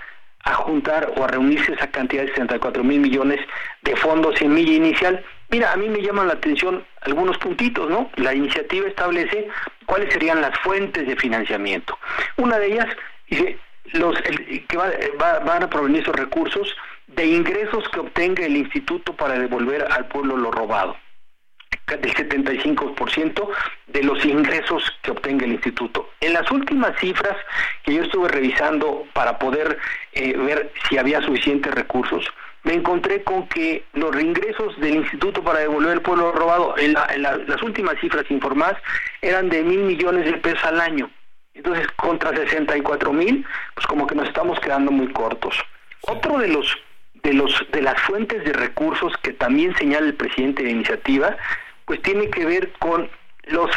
S6: a juntar o a reunirse esa cantidad de 64 mil millones de Fondo Semilla inicial? Mira, a mí me llaman la atención algunos puntitos, ¿no? La iniciativa establece cuáles serían las fuentes de financiamiento. Una de ellas dice los que van a provenir esos recursos de ingresos que obtenga el instituto para devolver al pueblo lo robado del 75% de los ingresos que obtenga el instituto. En las últimas cifras que yo estuve revisando para poder eh, ver si había suficientes recursos, me encontré con que los ingresos del instituto para devolver al pueblo robado, en, las últimas cifras informadas, eran de mil millones de pesos al año. Entonces, contra 64 mil, pues como que nos estamos quedando muy cortos. Otro de los de los de las fuentes de recursos que también señala el presidente de iniciativa, pues tiene que ver con los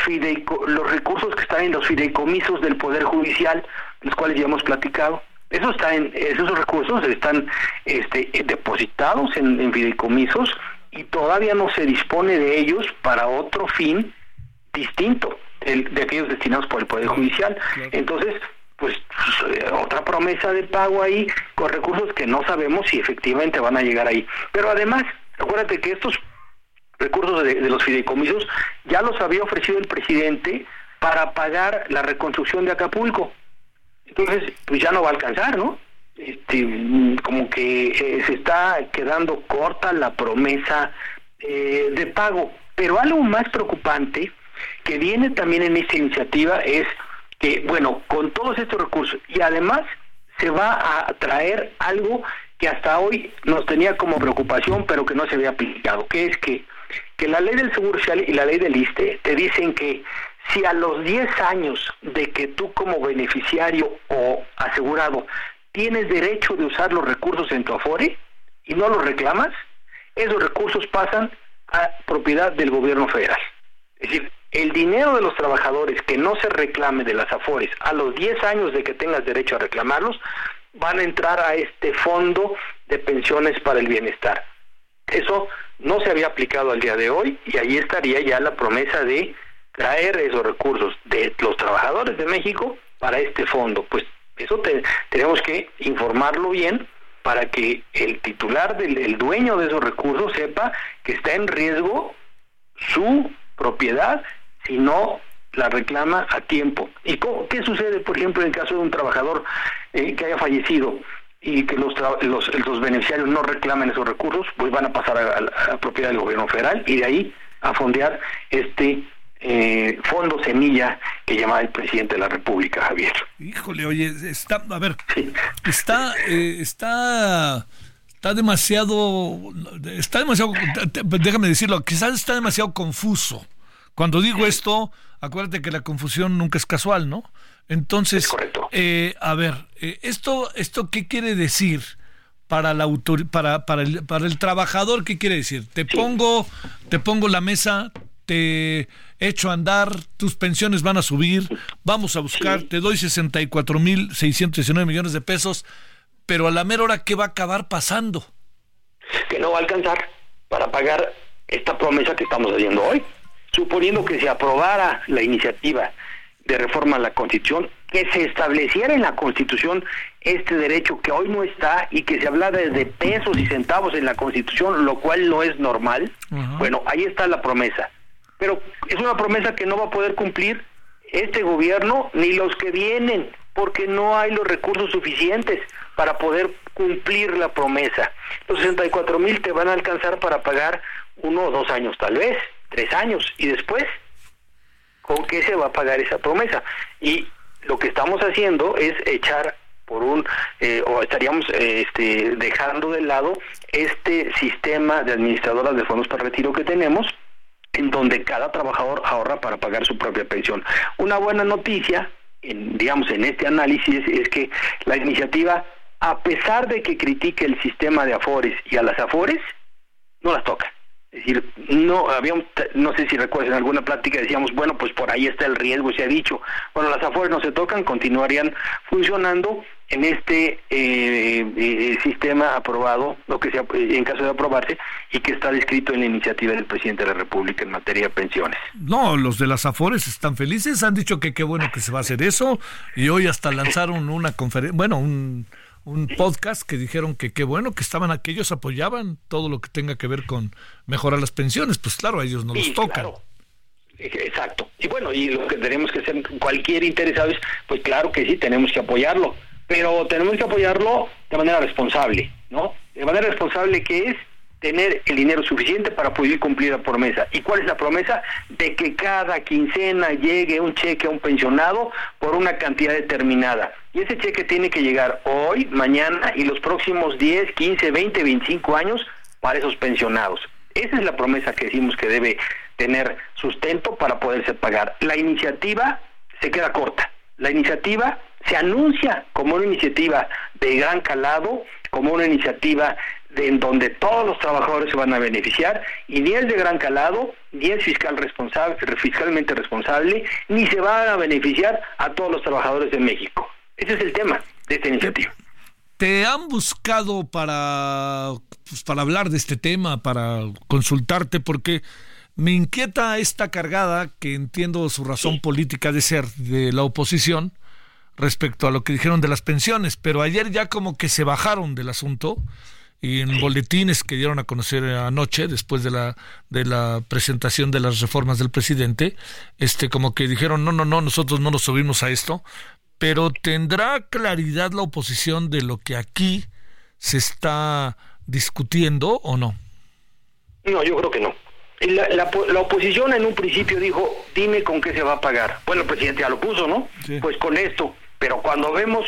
S6: los recursos que están en los fideicomisos del poder judicial, los cuales ya hemos platicado. Eso está en, esos recursos están este, depositados en, fideicomisos y todavía no se dispone de ellos para otro fin distinto de aquellos destinados por el Poder Judicial. Entonces, pues eh, otra promesa de pago ahí con recursos que no sabemos si efectivamente van a llegar ahí. Pero además, acuérdate que estos recursos de, los fideicomisos ya los había ofrecido el presidente para pagar la reconstrucción de Acapulco. Entonces, pues ya no va a alcanzar, ¿no? Este, como que eh, se está quedando corta la promesa eh, de pago. Pero algo más preocupante que viene también en esta iniciativa es que, bueno, con todos estos recursos y además se va a traer algo que hasta hoy nos tenía como preocupación, pero que no se había aplicado, que es que, que la ley del Seguro Social y la ley del ISTE te dicen que si a los 10 años de que tú como beneficiario o asegurado tienes derecho de usar los recursos en tu Afore y no los reclamas, esos recursos pasan a propiedad del gobierno federal. Es decir, el dinero de los trabajadores que no se reclame de las AFORES a los 10 años de que tengas derecho a reclamarlos, van a entrar a este fondo de pensiones para el bienestar. Eso no se había aplicado al día de hoy y ahí estaría ya la promesa de traer esos recursos de los trabajadores de México para este fondo. Pues eso tenemos que informarlo bien para que el titular, del, el dueño de esos recursos sepa que está en riesgo su propiedad si no la reclama a tiempo. ¿Y qué sucede, por ejemplo, en el caso de un trabajador eh, que haya fallecido y que los, los, los, beneficiarios no reclamen esos recursos? Pues van a pasar a, la propiedad del gobierno federal y de ahí a fondear este eh, fondo semilla que llama el presidente de la República, Javier.
S1: Híjole, oye, está, a ver, está, eh, está está demasiado, está demasiado, déjame decirlo, quizás está demasiado confuso. Cuando digo esto, acuérdate que la confusión nunca es casual, ¿no? Entonces, eh, a ver, eh, esto, esto qué quiere decir para la autor, para, para el, para el trabajador, ¿qué quiere decir? Te pongo, te pongo la mesa, te echo a andar, tus pensiones van a subir, vamos a buscar, te doy 64 mil 619 millones de pesos pero a la mera hora, ¿qué va a acabar pasando?
S6: Que no va a alcanzar para pagar esta promesa que estamos haciendo hoy. Suponiendo que se aprobara la iniciativa de reforma a la Constitución, que se estableciera en la Constitución este derecho que hoy no está y que se hablara de pesos y centavos en la Constitución, lo cual no es normal. Bueno, ahí está la promesa. Pero es una promesa que no va a poder cumplir este gobierno ni los que vienen, porque no hay los recursos suficientes para poder cumplir la promesa. Los 64 mil te van a alcanzar para pagar uno o dos años tal vez, tres años, y después, ¿con qué se va a pagar esa promesa? Y lo que estamos haciendo es echar por un eh, o estaríamos eh, este, dejando de lado este sistema de administradoras de fondos para retiro que tenemos en donde cada trabajador ahorra para pagar su propia pensión. Una buena noticia, en, digamos, en este análisis es que la iniciativa a pesar de que critique el sistema de Afores y a las Afores, no las toca. Es decir, no habíamos, no sé si recuerdas en alguna plática decíamos, bueno, pues por ahí está el riesgo, se ha dicho. Bueno, las Afores no se tocan, continuarían funcionando en este eh, eh, sistema aprobado, lo que sea, en caso de aprobarse, y que está descrito en la iniciativa del presidente de la República en materia de pensiones.
S1: No, los de las Afores están felices, han dicho que qué bueno que se va a hacer eso, y hoy hasta lanzaron una conferencia, bueno, un un podcast que dijeron que qué bueno que estaban aquellos apoyaban todo lo que tenga que ver con mejorar las pensiones, pues claro, a ellos no los tocan.
S6: Exacto. Y bueno, y lo que tenemos que hacer cualquier interesado es, pues claro que sí, tenemos que apoyarlo, pero tenemos que apoyarlo de manera responsable, ¿no? De manera responsable que es tener el dinero suficiente para poder cumplir la promesa. ¿Y cuál es la promesa? De que cada quincena llegue un cheque a un pensionado por una cantidad determinada. Y ese cheque tiene que llegar hoy, mañana y los próximos 10, 15, 20, 25 años para esos pensionados. Esa es la promesa que decimos que debe tener sustento para poderse pagar. La iniciativa se queda corta. La iniciativa se anuncia como una iniciativa de gran calado, como una iniciativa en donde todos los trabajadores se van a beneficiar y ni es de gran calado, ni es fiscal responsable, fiscalmente responsable, ni se van a beneficiar a todos los trabajadores de México. Ese es el tema de esta iniciativa.
S1: ¿Te han buscado para, pues, para hablar de este tema, para consultarte? Porque me inquieta esta cargada, que entiendo su razón política de ser de la oposición, respecto a lo que dijeron de las pensiones, pero ayer ya como que se bajaron del asunto y en boletines que dieron a conocer anoche después de la de la presentación de las reformas del presidente, este como que dijeron, "No, no, no, nosotros no nos subimos a esto", pero tendrá claridad la oposición de lo que aquí se está discutiendo o no?
S6: No, yo creo que no. La, la, oposición en un principio dijo, dime con qué se va a pagar. Bueno, el presidente ya lo puso, ¿no? Pues con esto. Pero cuando vemos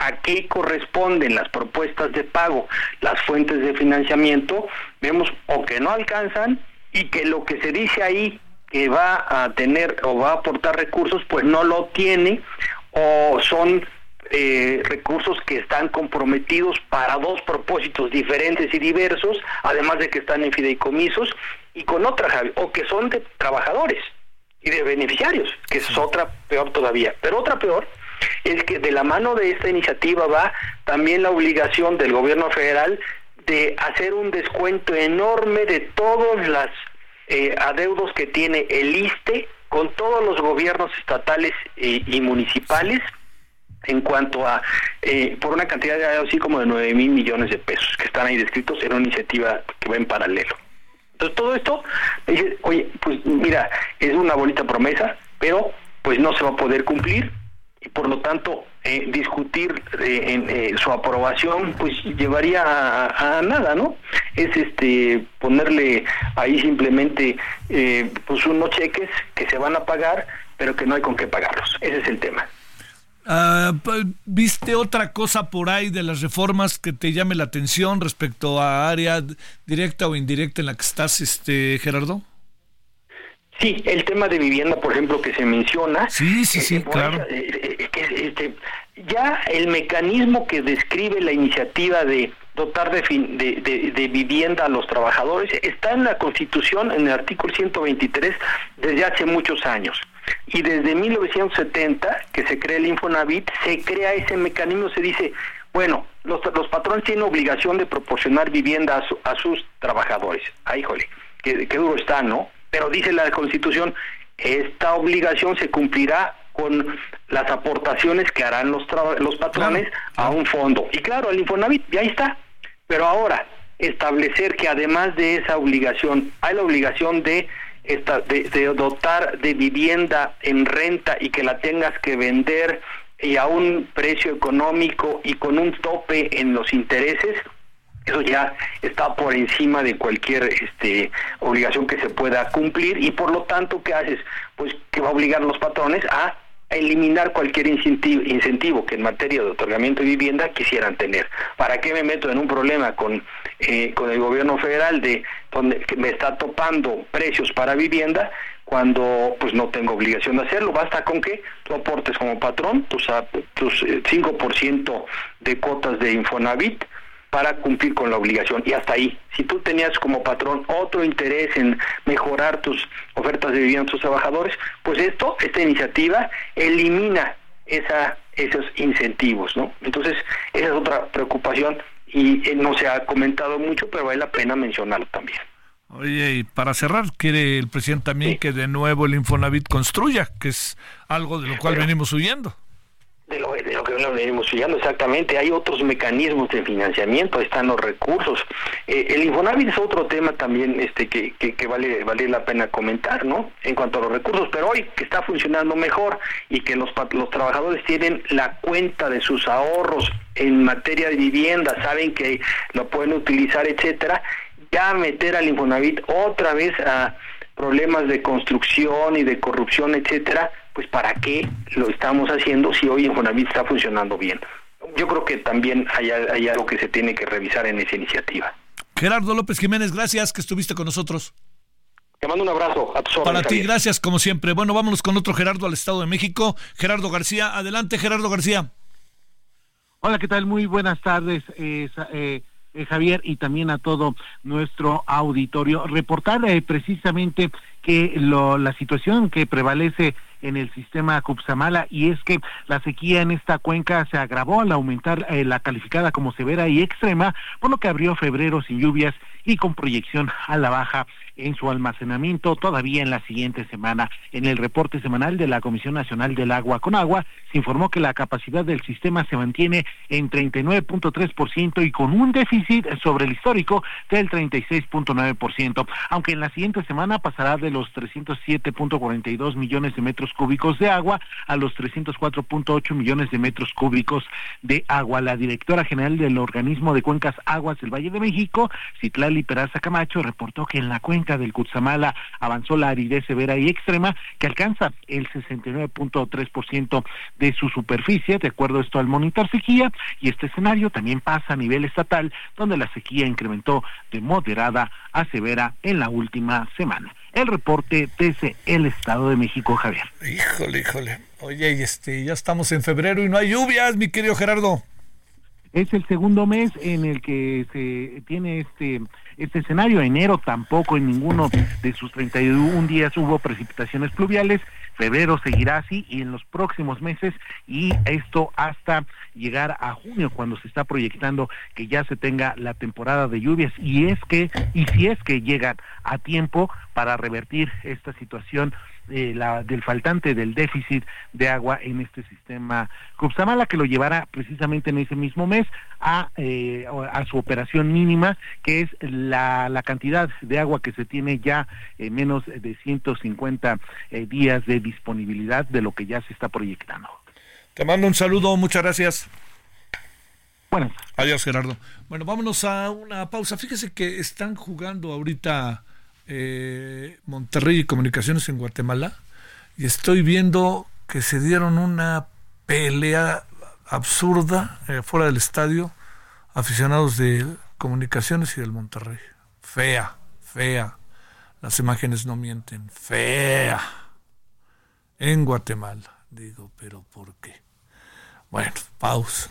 S6: a qué corresponden las propuestas de pago, las fuentes de financiamiento, vemos o que no alcanzan y que lo que se dice ahí que va a tener o va a aportar recursos, pues no lo tiene o son eh, recursos que están comprometidos para dos propósitos diferentes y diversos, además de que están en fideicomisos y con otra, o que son de trabajadores y de beneficiarios, que es otra peor todavía. Pero otra peor es que de la mano de esta iniciativa va también la obligación del gobierno federal de hacer un descuento enorme de todos los eh, adeudos que tiene el ISTE con todos los gobiernos estatales y municipales en cuanto a, eh, por una cantidad de así como de 9 mil millones de pesos que están ahí descritos en una iniciativa que va en paralelo. Entonces todo esto, oye, pues mira, es una bonita promesa, pero pues no se va a poder cumplir y por lo tanto eh, discutir eh, eh, su aprobación pues llevaría a, nada no es este ponerle ahí simplemente pues unos cheques que se van a pagar pero que no hay con qué pagarlos. Ese es el tema.
S1: Ah, ¿Viste otra cosa por ahí de las reformas que te llame la atención respecto a área directa o indirecta en la que estás, este Gerardo?
S6: Sí, el tema de vivienda, por ejemplo, que se menciona.
S1: Sí, sí, sí, claro.
S6: Este, ya el mecanismo que describe la iniciativa de dotar de, de, de, vivienda a los trabajadores está en la Constitución, en el artículo 123, desde hace muchos años. Y desde 1970, que se crea el Infonavit, se crea ese mecanismo, se dice, bueno, los, los patrones tienen obligación de proporcionar vivienda a, sus trabajadores. Ay, jole, qué, qué duro está, ¿no? Pero dice la Constitución, esta obligación se cumplirá con las aportaciones que harán los, los patrones a un fondo. Y claro, el Infonavit, ya está. Pero ahora, establecer que además de esa obligación, hay la obligación de, esta, de, de dotar de vivienda en renta y que la tengas que vender y a un precio económico y con un tope en los intereses, eso ya está por encima de cualquier este, obligación que se pueda cumplir y por lo tanto, ¿qué haces? Pues que va a obligar a los patrones a eliminar cualquier incentivo, incentivo que en materia de otorgamiento de vivienda quisieran tener. ¿Para qué me meto en un problema con, eh, con el gobierno federal de donde me está topando precios para vivienda cuando pues no tengo obligación de hacerlo? Basta con que tú aportes como patrón tus, tus 5% eh, de cuotas de Infonavit para cumplir con la obligación y hasta ahí. Si tú tenías como patrón otro interés en mejorar tus ofertas de vivienda a tus trabajadores, pues esto, esta iniciativa elimina esa, esos incentivos, ¿no? Entonces, esa es otra preocupación y eh, no se ha comentado mucho, pero vale la pena mencionarlo también.
S1: Oye, y para cerrar, quiere el presidente también que de nuevo el Infonavit construya, que es algo de lo cual venimos huyendo
S6: de lo, de lo que venimos estudiando exactamente. Hay otros mecanismos de financiamiento, están los recursos. Eh, el Infonavit es otro tema también este que, que, vale, vale la pena comentar, ¿no? En cuanto a los recursos, pero hoy que está funcionando mejor y que los, los trabajadores tienen la cuenta de sus ahorros en materia de vivienda, saben que lo pueden utilizar, etcétera, ya meter al Infonavit otra vez a problemas de construcción y de corrupción, etcétera, pues para qué lo estamos haciendo si hoy Infonavit está funcionando bien. Yo creo que también hay, algo que se tiene que revisar en esa iniciativa.
S1: Gerardo López Jiménez, gracias que estuviste con nosotros.
S6: Te mando un abrazo. A
S1: Para ti, gracias como siempre. Bueno, vámonos con otro Gerardo al Estado de México. Gerardo García, adelante Gerardo García.
S7: Hola, ¿qué tal? Muy buenas tardes. Eh, eh, eh, Javier, y también a todo nuestro auditorio. Reportar precisamente que lo, la situación que prevalece en el sistema Cupsamala y es que la sequía en esta cuenca se agravó al aumentar eh, la calificada como severa y extrema, por lo que abrió febrero sin lluvias y con proyección a la baja en su almacenamiento todavía en la siguiente semana. En el reporte semanal de la Comisión Nacional del Agua con Agua se informó que la capacidad del sistema se mantiene en 39.3% y con un déficit sobre el histórico del 36.9%, aunque en la siguiente semana pasará de los 307.42 millones de metros cúbicos de agua a los 304.8 millones de metros cúbicos de agua. La directora general del organismo de cuencas aguas del Valle de México, Citlali Peraza Camacho, reportó que en la cuenca del Cutzamala avanzó la aridez severa y extrema que alcanza el 69.3% de su superficie, de acuerdo esto al monitor sequía, y este escenario también pasa a nivel estatal, donde la sequía incrementó de moderada a severa en la última semana. El reporte desde el Estado de México, Javier.
S1: Híjole, híjole. Oye, este, ya estamos en febrero y no hay lluvias, mi querido Gerardo.
S7: Es el segundo mes en el que se tiene este este escenario. Enero tampoco en ninguno de sus 31 días hubo precipitaciones pluviales. Febrero seguirá así y en los próximos meses y esto hasta llegar a junio cuando se está proyectando que ya se tenga la temporada de lluvias y es que y si es que llegan a tiempo para revertir esta situación eh, la, del faltante del déficit de agua en este sistema Cupsamala, que lo llevará precisamente en ese mismo mes a, eh, a su operación mínima, que es la, la cantidad de agua que se tiene ya en menos de 150 eh, días de disponibilidad de lo que ya se está proyectando.
S1: Te mando un saludo, muchas gracias.
S7: Bueno.
S1: Adiós, Gerardo. Bueno, vámonos a una pausa. Fíjese que están jugando ahorita eh, Monterrey y Comunicaciones en Guatemala y estoy viendo que se dieron una pelea absurda eh, fuera del estadio aficionados de Comunicaciones y del Monterrey. Fea, fea. Las imágenes no mienten. Fea. En Guatemala. Digo, pero ¿por qué? Bueno, pausa.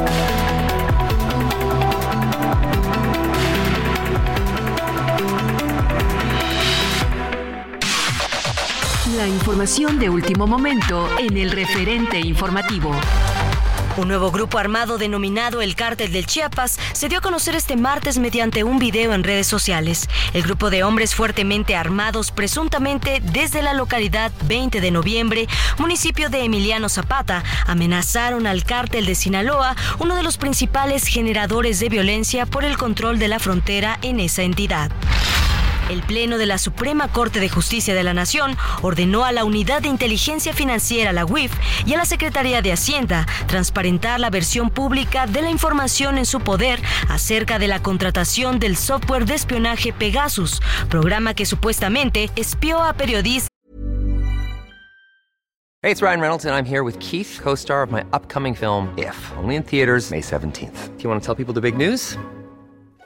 S2: La información de último momento en el referente informativo.
S8: Un nuevo grupo armado denominado el Cártel del Chiapas se dio a conocer este martes mediante un video en redes sociales. El grupo de hombres fuertemente armados, presuntamente desde la localidad 20 de noviembre, municipio de Emiliano Zapata, amenazaron al Cártel de Sinaloa, uno de los principales generadores de violencia por el control de la frontera en esa entidad. El Pleno de la Suprema Corte de Justicia de la Nación ordenó a la Unidad de Inteligencia Financiera, la UIF, y a la Secretaría de Hacienda transparentar la versión pública de la información en su poder acerca de la contratación del software de espionaje Pegasus, programa que supuestamente espió a periodistas.
S9: Hey, it's Ryan Reynolds, and I'm here with Keith, co star of my upcoming film, If, only in theaters, May 17th. Do you want to tell people the big news?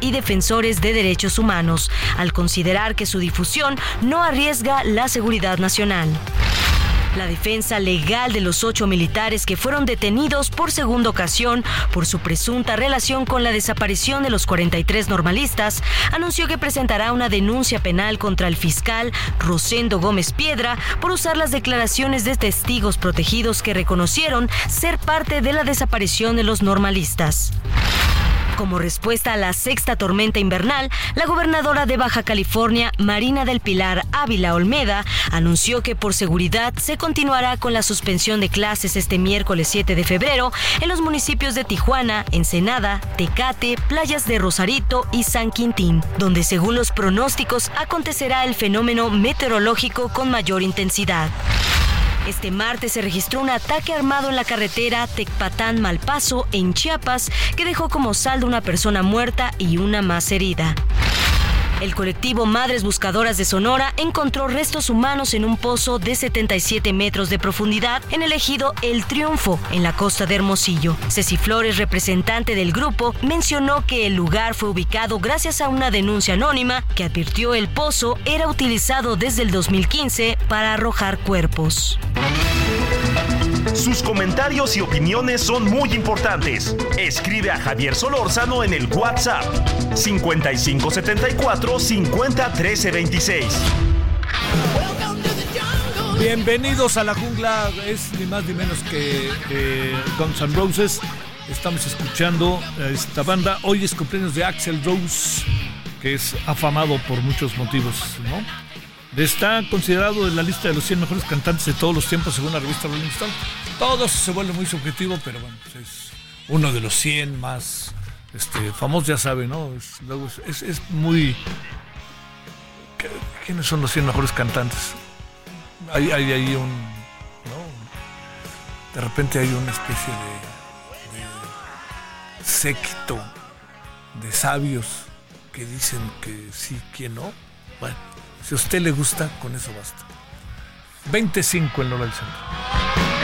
S8: Y defensores de derechos humanos, al considerar que su difusión no arriesga la seguridad nacional. La defensa legal de los ocho militares que fueron detenidos por segunda ocasión por su presunta relación con la desaparición de los 43 normalistas anunció que presentará una denuncia penal contra el fiscal Rosendo Gómez Piedra por usar las declaraciones de testigos protegidos que reconocieron ser parte de la desaparición de los normalistas. Como respuesta a la sexta tormenta invernal, la gobernadora de Baja California, Marina del Pilar Ávila Olmeda, anunció que por seguridad se continuará con la suspensión de clases este miércoles 7 de febrero en los municipios de Tijuana, Ensenada, Tecate, Playas de Rosarito y San Quintín, donde según los pronósticos acontecerá el fenómeno meteorológico con mayor intensidad. Este martes se registró un ataque armado en la carretera Tecpatán-Malpaso, en Chiapas, que dejó como saldo una persona muerta y una más herida. El colectivo Madres Buscadoras de Sonora encontró restos humanos en un pozo de 77 metros de profundidad en el ejido El Triunfo, en la costa de Hermosillo. Ceci Flores, representante del grupo, mencionó que el lugar fue ubicado gracias a una denuncia anónima que advirtió el pozo era utilizado desde el 2015 para arrojar cuerpos.
S4: Sus comentarios y opiniones son muy importantes. Escribe a Javier Solórzano en el WhatsApp 5574 501326.
S1: Bienvenidos a la jungla, es ni más ni menos que Guns N' Roses. Estamos escuchando esta banda. Hoy es cumpleaños de Axel Rose, que es afamado por muchos motivos, ¿no? Está considerado en la lista de los 100 mejores cantantes de todos los tiempos según la revista Rolling Stone. Todo se vuelve muy subjetivo, pero bueno, pues es uno de los 100 más este, famosos, ya sabe, ¿no? Es, luego es, es, muy... ¿Quiénes son los 100 mejores cantantes? Hay, hay ahí un... ¿no? De repente hay una especie de, de séquito de sabios que dicen que sí, que no. Bueno, si a usted le gusta, con eso basta. 25 en Lola del Centro.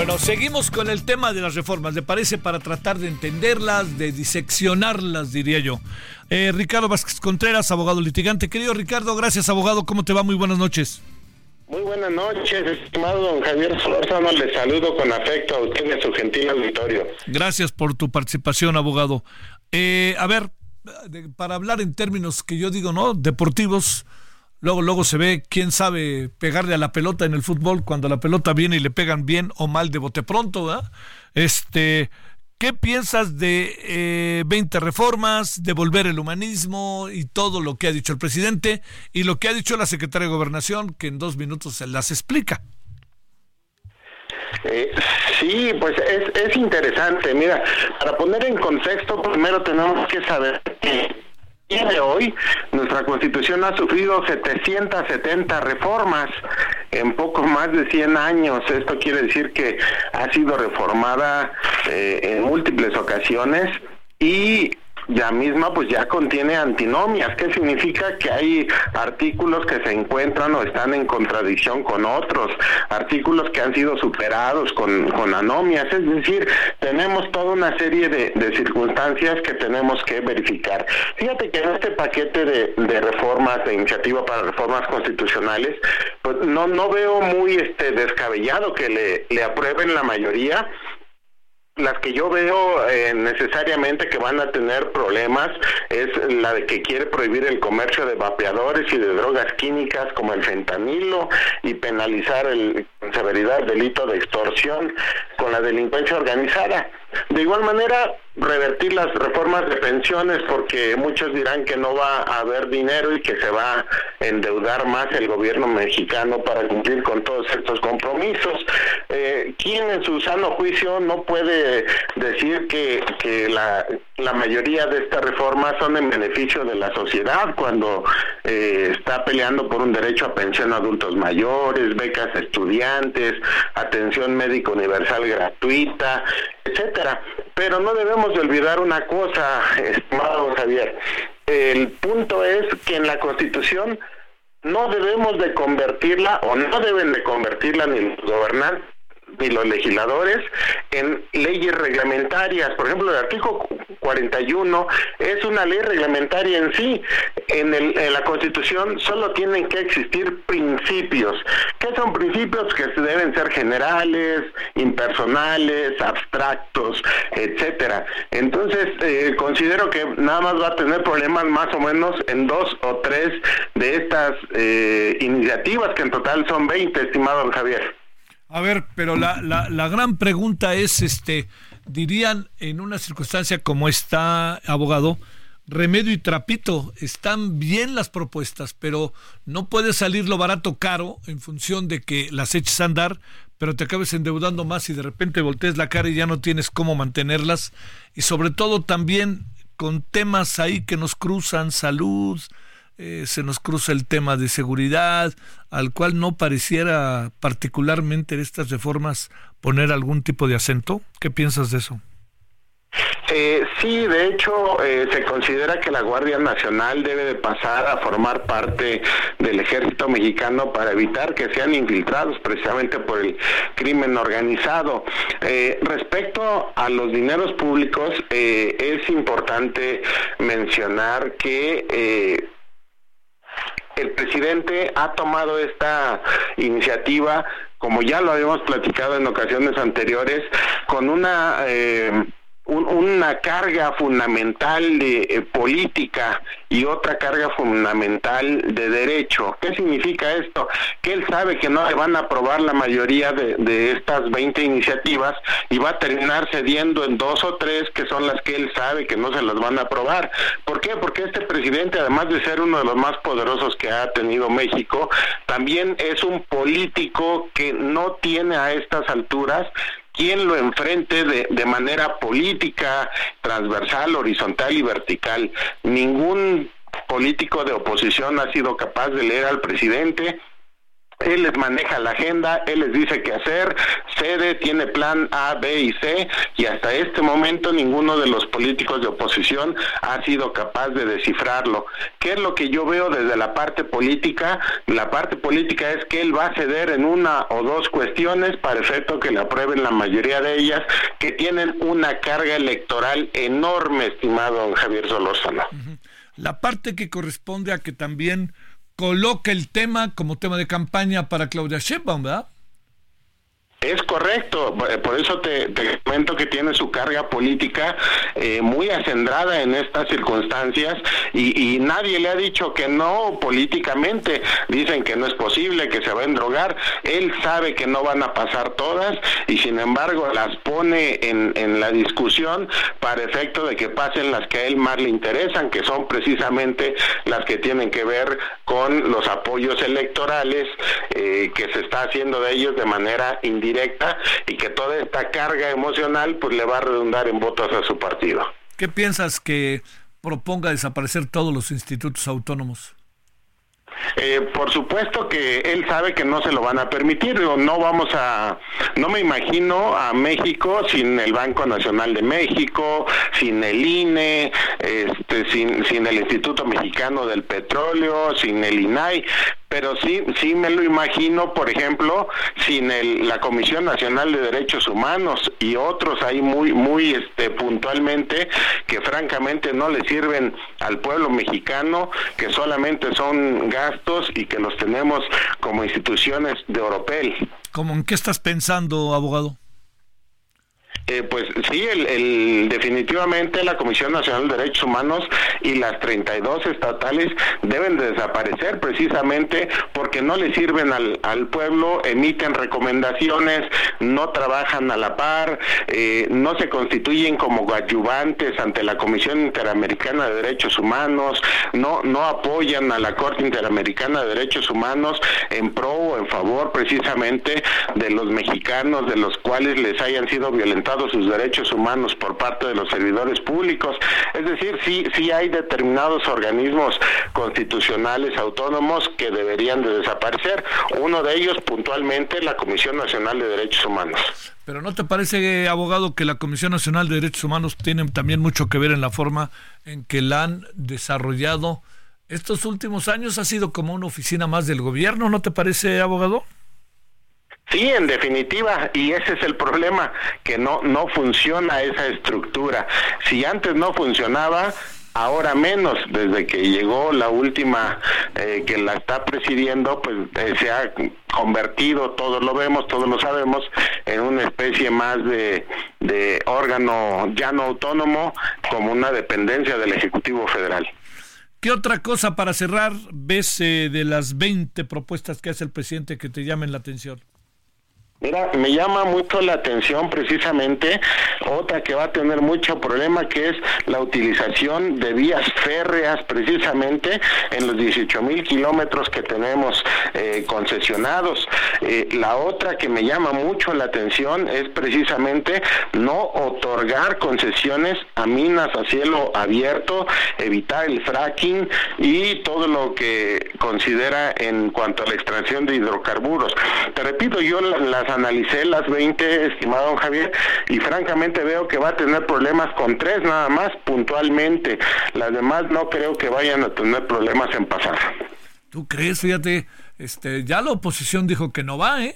S1: Bueno, seguimos con el tema de las reformas, ¿le parece? Para tratar de entenderlas, de diseccionarlas, diría yo. Eh, Ricardo Vázquez Contreras, abogado litigante. Querido Ricardo, gracias, abogado. ¿Cómo te va? Muy buenas noches.
S10: Muy buenas noches, estimado don Javier Solórzano. Le saludo con afecto a usted y a su gentil auditorio.
S1: Gracias por tu participación, abogado. Eh, a ver, para hablar en términos que yo digo, ¿no? Deportivos, Luego, luego se ve quién sabe pegarle a la pelota en el fútbol cuando la pelota viene y le pegan bien o mal de bote pronto. Este, ¿qué piensas de 20 eh, reformas, de volver el humanismo y todo lo que ha dicho el presidente y lo que ha dicho la secretaria de Gobernación, que en dos minutos se las explica?
S10: Eh, sí, pues es, es interesante. Mira, para poner en contexto, primero tenemos que saber que hoy, nuestra constitución ha sufrido 770 reformas en poco más de 100 años. Esto quiere decir que ha sido reformada eh, en múltiples ocasiones y ya misma pues ya contiene antinomias, que significa que hay artículos que se encuentran o están en contradicción con otros, artículos que han sido superados con, con anomias, es decir, tenemos toda una serie de, circunstancias que tenemos que verificar. Fíjate que en este paquete de, de reformas, de iniciativa para reformas constitucionales, pues no, no veo muy este descabellado que le, le aprueben la mayoría, las que yo veo eh, necesariamente que van a tener problemas es la de que quiere prohibir el comercio de vapeadores y de drogas químicas como el fentanilo y penalizar el, con severidad el delito de extorsión con la delincuencia organizada. De igual manera, revertir las reformas de pensiones porque muchos dirán que no va a haber dinero y que se va a endeudar más el gobierno mexicano para cumplir con todos estos compromisos. Eh, ¿Quién en su sano juicio no puede decir que, que la, la mayoría de estas reformas son en beneficio de la sociedad cuando eh, está peleando por un derecho a pensión a adultos mayores, becas a estudiantes, atención médica universal gratuita, etcétera? Pero no debemos de olvidar una cosa, estimado Javier. El punto es que en la Constitución no debemos de convertirla o no deben de convertirla ni los gobernantes ni los legisladores en leyes reglamentarias. Por ejemplo, el artículo 41 es una ley reglamentaria en sí. En, el, en la Constitución solo tienen que existir principios. ¿Qué son principios? Que deben ser generales, impersonales, abstractos, etcétera. Entonces, eh, considero que nada más va a tener problemas más o menos en dos o tres de estas eh, iniciativas, que en total son 20, estimado Javier.
S1: A ver, pero la, la, la gran pregunta es, este, dirían en una circunstancia como está, abogado, remedio y trapito, están bien las propuestas, pero no puede salir lo barato caro en función de que las eches a andar, pero te acabes endeudando más y de repente voltees la cara y ya no tienes cómo mantenerlas. Y sobre todo también con temas ahí que nos cruzan, salud, eh, se nos cruza el tema de seguridad, al cual no pareciera particularmente en estas reformas poner algún tipo de acento. ¿Qué piensas de eso?
S10: Eh, sí, de hecho, eh, se considera que la Guardia Nacional debe de pasar a formar parte del ejército mexicano para evitar que sean infiltrados precisamente por el crimen organizado. Eh, respecto a los dineros públicos, es importante mencionar que el presidente ha tomado esta iniciativa, como ya lo habíamos platicado en ocasiones anteriores, con una... Eh, una carga fundamental de eh, política y otra carga fundamental de derecho. ¿Qué significa esto? Que él sabe que no le van a aprobar la mayoría de, de estas 20 iniciativas y va a terminar cediendo en dos o tres que son las que él sabe que no se las van a aprobar. ¿Por qué? Porque este presidente, además de ser uno de los más poderosos que ha tenido México, también es un político que no tiene a estas alturas quien lo enfrente de, de manera política, transversal, horizontal y vertical. Ningún político de oposición ha sido capaz de leer al presidente, él les maneja la agenda, él les dice qué hacer, cede, tiene plan A, B y C, y hasta este momento ninguno de los políticos de oposición ha sido capaz de descifrarlo. ¿Qué es lo que yo veo desde la parte política? La parte política es que él va a ceder en una o dos cuestiones para efecto que le aprueben la mayoría de ellas, que tienen una carga electoral enorme, estimado Javier Solórzano.
S1: La parte que corresponde a que también coloca el tema como tema de campaña para Claudia Sheinbaum, ¿verdad?
S10: Es correcto, por eso te, comento que tiene su carga política eh, muy acendrada en estas circunstancias y, nadie le ha dicho que no políticamente, dicen que no es posible, que se va a endrogar, él sabe que no van a pasar todas y sin embargo las pone en, en la discusión para efecto de que pasen las que a él más le interesan, que son precisamente las que tienen que ver con los apoyos electorales eh, que se está haciendo de ellos de manera indirecta directa y que toda esta carga emocional pues le va a redundar en votos a su partido.
S1: ¿Qué piensas que proponga desaparecer todos los institutos autónomos?
S10: Eh, por supuesto que él sabe que no se lo van a permitir, no vamos a, no me imagino a México sin el Banco Nacional de México, sin el INE, este, sin, sin el Instituto Mexicano del Petróleo, sin el INAI, pero sí, sí me lo imagino, por ejemplo, sin el, la Comisión Nacional de Derechos Humanos y otros ahí muy, muy este, puntualmente que francamente no le sirven al pueblo mexicano, que solamente son gastos y que los tenemos como instituciones de Oropel.
S1: ¿Cómo en qué estás pensando, abogado?
S10: Eh, pues sí, definitivamente la Comisión Nacional de Derechos Humanos y las 32 estatales deben de desaparecer precisamente porque no le sirven al, pueblo, emiten recomendaciones, no trabajan a la par, eh, no se constituyen como coadyuvantes ante la Comisión Interamericana de Derechos Humanos, no, no apoyan a la Corte Interamericana de Derechos Humanos en pro o en favor precisamente de los mexicanos de los cuales les hayan sido violentados sus derechos humanos por parte de los servidores públicos. Es decir, sí, sí hay determinados organismos constitucionales autónomos que deberían de desaparecer. Uno de ellos, puntualmente, la Comisión Nacional de Derechos Humanos.
S1: Pero ¿no te parece, abogado, que la Comisión Nacional de Derechos Humanos tiene también mucho que ver en la forma en que la han desarrollado? Estos últimos años ha sido como una oficina más del gobierno, ¿no te parece, abogado?
S10: Sí, en definitiva, y ese es el problema, que no, no funciona esa estructura. Si antes no funcionaba, ahora menos, desde que llegó la última eh, que la está presidiendo, pues eh, se ha convertido, todos lo vemos, todos lo sabemos, en una especie más de, de órgano ya no autónomo, como una dependencia del Ejecutivo Federal.
S1: ¿Qué otra cosa para cerrar ves eh, de las 20 propuestas que hace el presidente que te llamen la atención?
S10: Mira, me llama mucho la atención precisamente otra que va a tener mucho problema, que es la utilización de vías férreas precisamente en los 18 mil kilómetros que tenemos eh, concesionados. Eh, la otra que me llama mucho la atención es precisamente no otorgar concesiones a minas a cielo abierto, evitar el fracking y todo lo que considera en cuanto a la extracción de hidrocarburos. Te repito, yo las analicé las 20, estimado don Javier, y francamente veo que va a tener problemas con tres nada más puntualmente. Las demás no creo que vayan a tener problemas en pasar.
S1: ¿Tú crees? Fíjate, este, ya la oposición dijo que no va, ¿eh?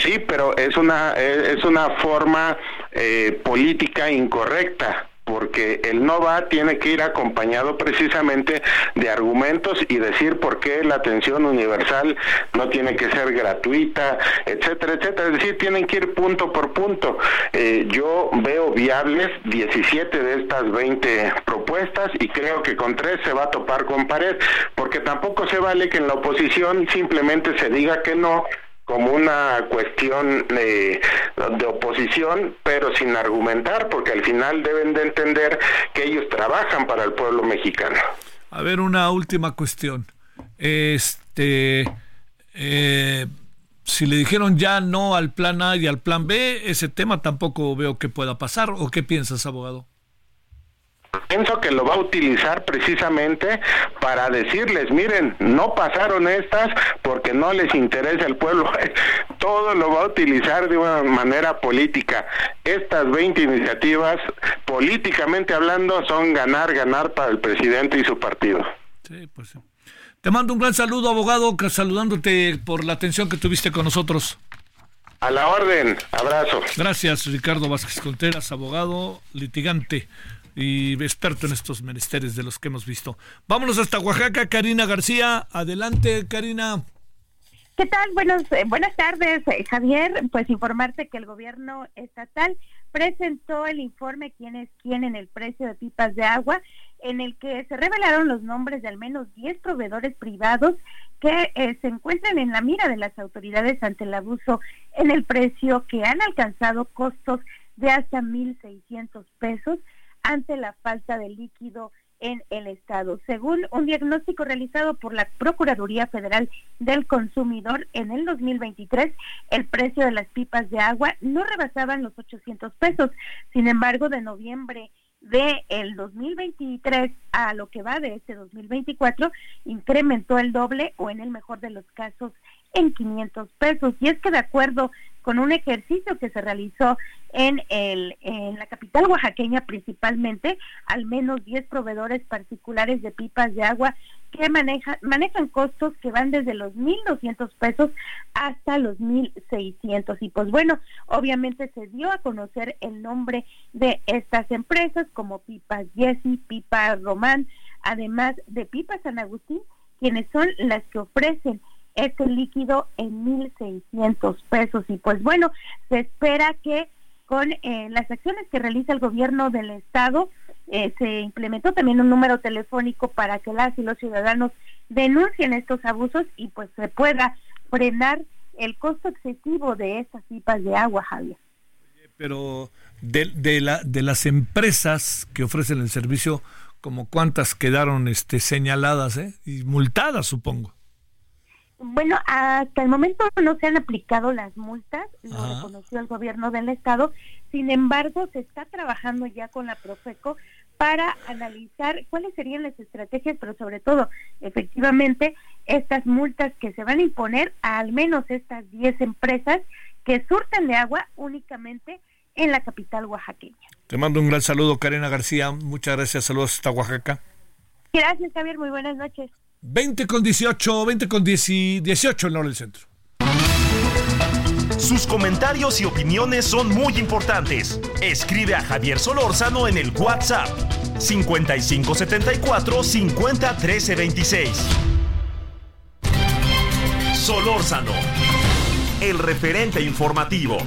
S10: Sí, pero es una es una forma eh, política incorrecta porque el no va tiene que ir acompañado precisamente de argumentos y decir por qué la atención universal no tiene que ser gratuita, etcétera, etcétera. Es decir, tienen que ir punto por punto. Eh, yo veo viables 17 de estas 20 propuestas y creo que con tres se va a topar con pared, porque tampoco se vale que en la oposición simplemente se diga que no como una cuestión de, de, oposición, pero sin argumentar, porque al final deben de entender que ellos trabajan para el pueblo mexicano.
S1: A ver, una última cuestión. Este, eh, si le dijeron ya no al plan A y al plan B, ese tema tampoco veo que pueda pasar. ¿O qué piensas, abogado?
S10: Pienso que lo va a utilizar precisamente para decirles, miren, no pasaron estas porque no les interesa el pueblo. Todo lo va a utilizar de una manera política. Estas 20 iniciativas, políticamente hablando, son ganar, ganar para el presidente y su partido.
S1: Sí, pues sí. Te mando un gran saludo, abogado, saludándote por la atención que tuviste con nosotros.
S10: A la orden, abrazo.
S1: Gracias, Ricardo Vázquez Contreras, abogado, litigante y experto en estos menesteres de los que hemos visto. Vámonos hasta Oaxaca, Karina García. Adelante, Karina.
S11: ¿Qué tal? Buenos, eh, buenas tardes, eh, Javier. Pues informarte que el gobierno estatal presentó el informe quién es quién en el precio de pipas de agua, en el que se revelaron los nombres de al menos 10 proveedores privados que eh, se encuentran en la mira de las autoridades ante el abuso en el precio, que han alcanzado costos de hasta 1.600 pesos ante la falta de líquido en el Estado. Según un diagnóstico realizado por la Procuraduría Federal del Consumidor en el 2023, el precio de las pipas de agua no rebasaban los 800 pesos. Sin embargo, de noviembre de el 2023 a lo que va de este 2024 incrementó el doble o en el mejor de los casos en 500 pesos. Y es que de acuerdo con un ejercicio que se realizó en, el, en la capital oaxaqueña principalmente, al menos 10 proveedores particulares de pipas de agua que maneja, manejan costos que van desde los 1.200 pesos hasta los 1.600. Y pues bueno, obviamente se dio a conocer el nombre de estas empresas como Pipas Jesse, Pipa Román, además de Pipas San Agustín, quienes son las que ofrecen este líquido en 1.600 pesos. Y pues bueno, se espera que con eh, las acciones que realiza el gobierno del estado, eh, se implementó también un número telefónico para que las y los ciudadanos denuncien estos abusos y pues se pueda frenar el costo excesivo de estas pipas de agua, Javier.
S1: Pero de, de, la, de las empresas que ofrecen el servicio, como cuántas quedaron este, señaladas eh? y multadas, supongo.
S11: Bueno, hasta el momento no se han aplicado las multas, lo reconoció el gobierno del estado. Sin embargo, se está trabajando ya con la Profeco para analizar cuáles serían las estrategias, pero sobre todo, efectivamente, estas multas que se van a imponer a al menos estas 10 empresas que surten de agua únicamente en la capital oaxaqueña.
S1: Te mando un gran saludo, Karina García. Muchas gracias. Saludos hasta Oaxaca.
S11: Gracias, Javier. Muy buenas noches.
S1: 20 con 18, 20 con 18 en hora del centro.
S4: Sus comentarios y opiniones son muy importantes. Escribe a Javier Solórzano en el WhatsApp 5574 50 13 26. Solórzano, el referente informativo.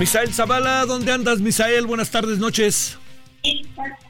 S1: Misael Zavala, ¿dónde andas, Misael? Buenas tardes, noches.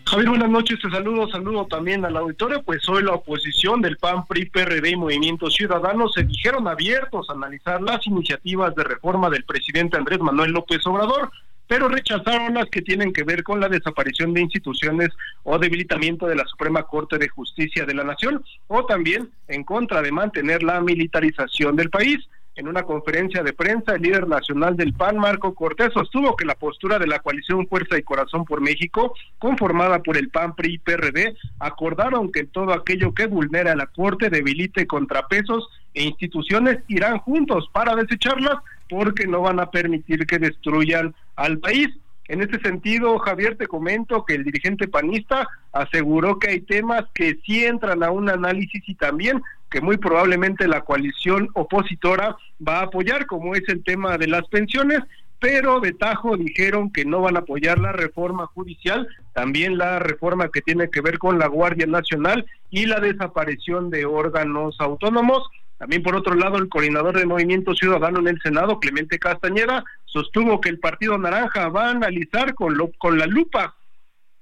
S12: Javier, buenas noches, te saludo, saludo también al auditorio, pues hoy la oposición del PAN, PRI, PRD y Movimiento Ciudadano se dijeron abiertos a analizar las iniciativas de reforma del presidente Andrés Manuel López Obrador, pero rechazaron las que tienen que ver con la desaparición de instituciones o debilitamiento de la Suprema Corte de Justicia de la Nación, o también en contra de mantener la militarización del país. En una conferencia de prensa, el líder nacional del PAN, Marco Cortés, sostuvo que la postura de la coalición Fuerza y Corazón por México, conformada por el PAN, PRI y PRD, acordaron que todo aquello que vulnera la Corte, debilite contrapesos e instituciones irán juntos para desecharlas porque no van a permitir que destruyan al país. En este sentido, Javier, te comento que el dirigente panista aseguró que hay temas que sí entran a un análisis y también que muy probablemente la coalición opositora va a apoyar, como es el tema de las pensiones, pero de tajo dijeron que no van a apoyar la reforma judicial, también la reforma que tiene que ver con la Guardia Nacional y la desaparición de órganos autónomos. También por otro lado, el coordinador de Movimiento Ciudadano en el Senado, Clemente Castañeda, sostuvo que el Partido Naranja va a analizar con, lo, con la lupa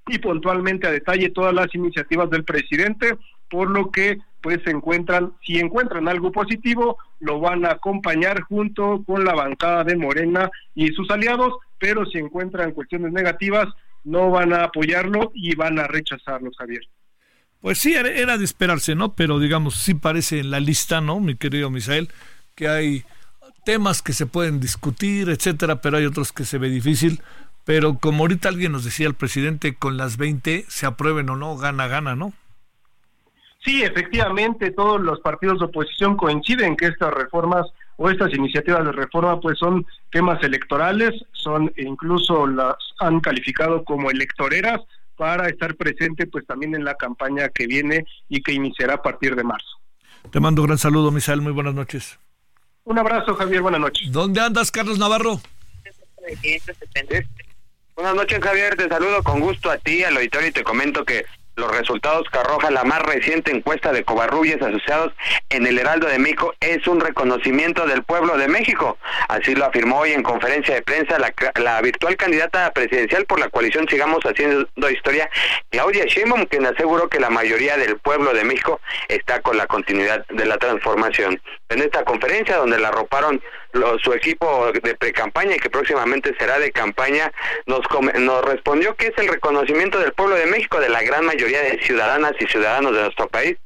S12: y puntualmente a detalle todas las iniciativas del presidente, por lo que pues se encuentran, si encuentran algo positivo, lo van a acompañar junto con la bancada de Morena y sus aliados, pero si encuentran cuestiones negativas, no van a apoyarlo y van a rechazarlo, Javier.
S1: Pues sí, era de esperarse, ¿no? Pero digamos, sí parece en la lista, ¿no, mi querido Misael, que hay temas que se pueden discutir, etcétera, pero hay otros que se ve difícil. Pero como ahorita alguien nos decía, el presidente con las 20, se aprueben o no, gana, gana, ¿no?
S12: Sí, efectivamente, todos los partidos de oposición coinciden que estas reformas o estas iniciativas de reforma pues son temas electorales, son incluso las han calificado como electoreras para estar presente pues también en la campaña que viene y que iniciará a partir de marzo.
S1: Te mando un gran saludo, Misael, muy buenas noches.
S12: Un abrazo, Javier, buenas noches.
S1: ¿Dónde andas, Carlos Navarro?
S13: Buenas noches, Javier, te saludo con gusto a ti, al auditorio, y te comento que los resultados que arroja la más reciente encuesta de Covarrubias Asociados en el Heraldo de México es un reconocimiento del pueblo de México. Así lo afirmó hoy en conferencia de prensa la, la virtual candidata presidencial por la coalición Sigamos Haciendo Historia, Claudia Sheinbaum, quien aseguró que la mayoría del pueblo de México está con la continuidad de la transformación. En esta conferencia, donde la arroparon su equipo de pre-campaña y que próximamente será de campaña, nos, nos respondió que es el reconocimiento del pueblo de México de la gran mayoría de ciudadanas y ciudadanos de nuestro país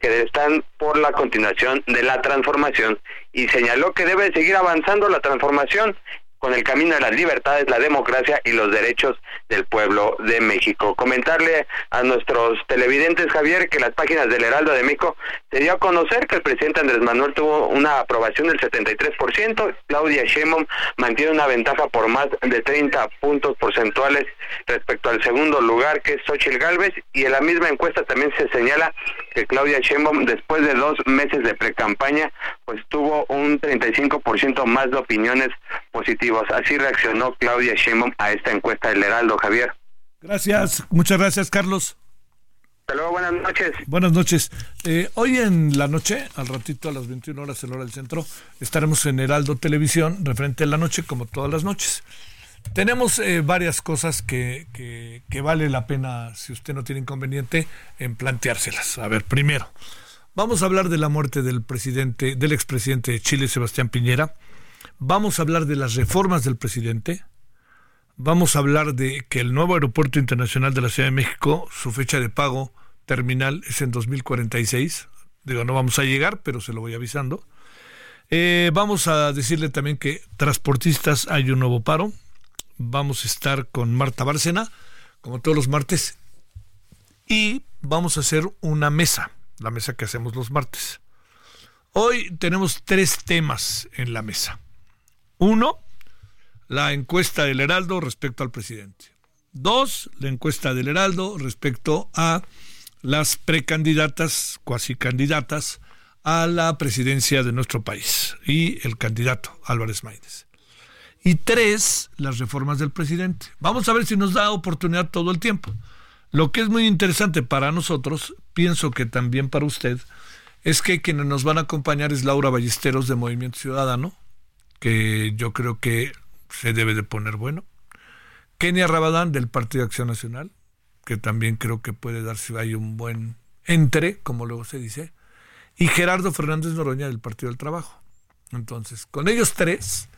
S13: que están por la continuación de la transformación y señaló que debe seguir avanzando la transformación con el camino de las libertades, la democracia y los derechos del pueblo de México. Comentarle a nuestros televidentes, Javier, que las páginas del Heraldo de México se dio a conocer que el presidente Andrés Manuel tuvo una aprobación del 73%, Claudia Sheinbaum mantiene una ventaja por más de 30 puntos porcentuales respecto al segundo lugar, que es Xochitl Galvez, y en la misma encuesta también se señala que Claudia Sheinbaum, después de dos meses de pre-campaña, pues tuvo un 35% más de opiniones positivas Así reaccionó Claudia Sheinbaum a esta encuesta del Heraldo, Javier.
S1: Gracias, muchas gracias, Carlos.
S13: Hasta luego, buenas noches.
S1: Buenas noches. Eh, hoy en la noche, al ratito a las 21 horas en hora del centro, estaremos en Heraldo Televisión, referente a la noche, como todas las noches. Tenemos eh, varias cosas que, que, que, vale la pena, si usted no tiene inconveniente, en planteárselas. A ver, primero, vamos a hablar de la muerte del presidente, del expresidente de Chile, Sebastián Piñera. Vamos a hablar de las reformas del presidente. Vamos a hablar de que el nuevo aeropuerto internacional de la Ciudad de México, su fecha de pago terminal es en 2046. Digo, no vamos a llegar, pero se lo voy avisando. Eh, vamos a decirle también que transportistas hay un nuevo paro. Vamos a estar con Marta Bárcena, como todos los martes. Y vamos a hacer una mesa, la mesa que hacemos los martes. Hoy tenemos tres temas en la mesa. Uno, la encuesta del Heraldo respecto al presidente. Dos, la encuesta del Heraldo respecto a las precandidatas, cuasi candidatas, a la presidencia de nuestro país y el candidato Álvarez Maínez. Y tres, las reformas del presidente. Vamos a ver si nos da oportunidad todo el tiempo. Lo que es muy interesante para nosotros, pienso que también para usted, es que quienes nos van a acompañar es Laura Ballesteros de Movimiento Ciudadano, que yo creo que se debe de poner bueno. Kenia Rabadán del Partido de Acción Nacional, que también creo que puede darse ahí un buen entre, como luego se dice, y Gerardo Fernández Noroña del Partido del Trabajo. Entonces, con ellos tres,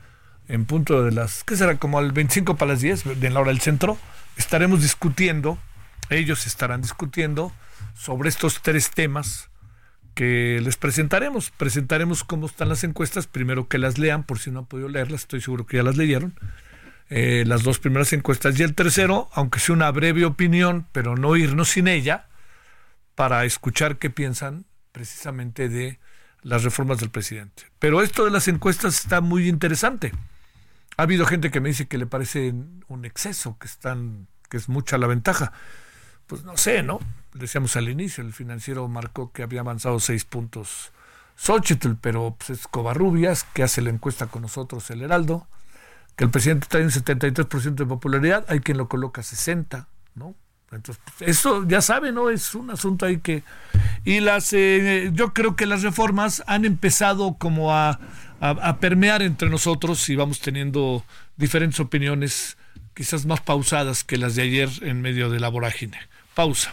S1: en punto de las, ¿qué será? Como al 25 para las 10, de la hora del centro, estaremos discutiendo, ellos estarán discutiendo sobre estos tres temas que les presentaremos. Presentaremos cómo están las encuestas, primero que las lean, por si no han podido leerlas, estoy seguro que ya las leyeron. Eh, las dos primeras encuestas y el tercero, aunque sea una breve opinión, pero no irnos sin ella, para escuchar qué piensan precisamente de las reformas del presidente. Pero esto de las encuestas está muy interesante. Ha habido gente que me dice que le parece un exceso, que están, que es mucha la ventaja. Pues no sé, ¿no? Decíamos al inicio, el financiero marcó que había avanzado seis puntos Xochitl, pero pues, es Covarrubias, que hace la encuesta con nosotros, el Heraldo, que el presidente trae un 73% de popularidad, hay quien lo coloca 60, ¿no? Entonces, pues, eso ya sabe, ¿no? Es un asunto ahí que... Y las, eh, yo creo que las reformas han empezado como a, a, a permear entre nosotros y vamos teniendo diferentes opiniones, quizás más pausadas que las de ayer en medio de la vorágine. Pausa.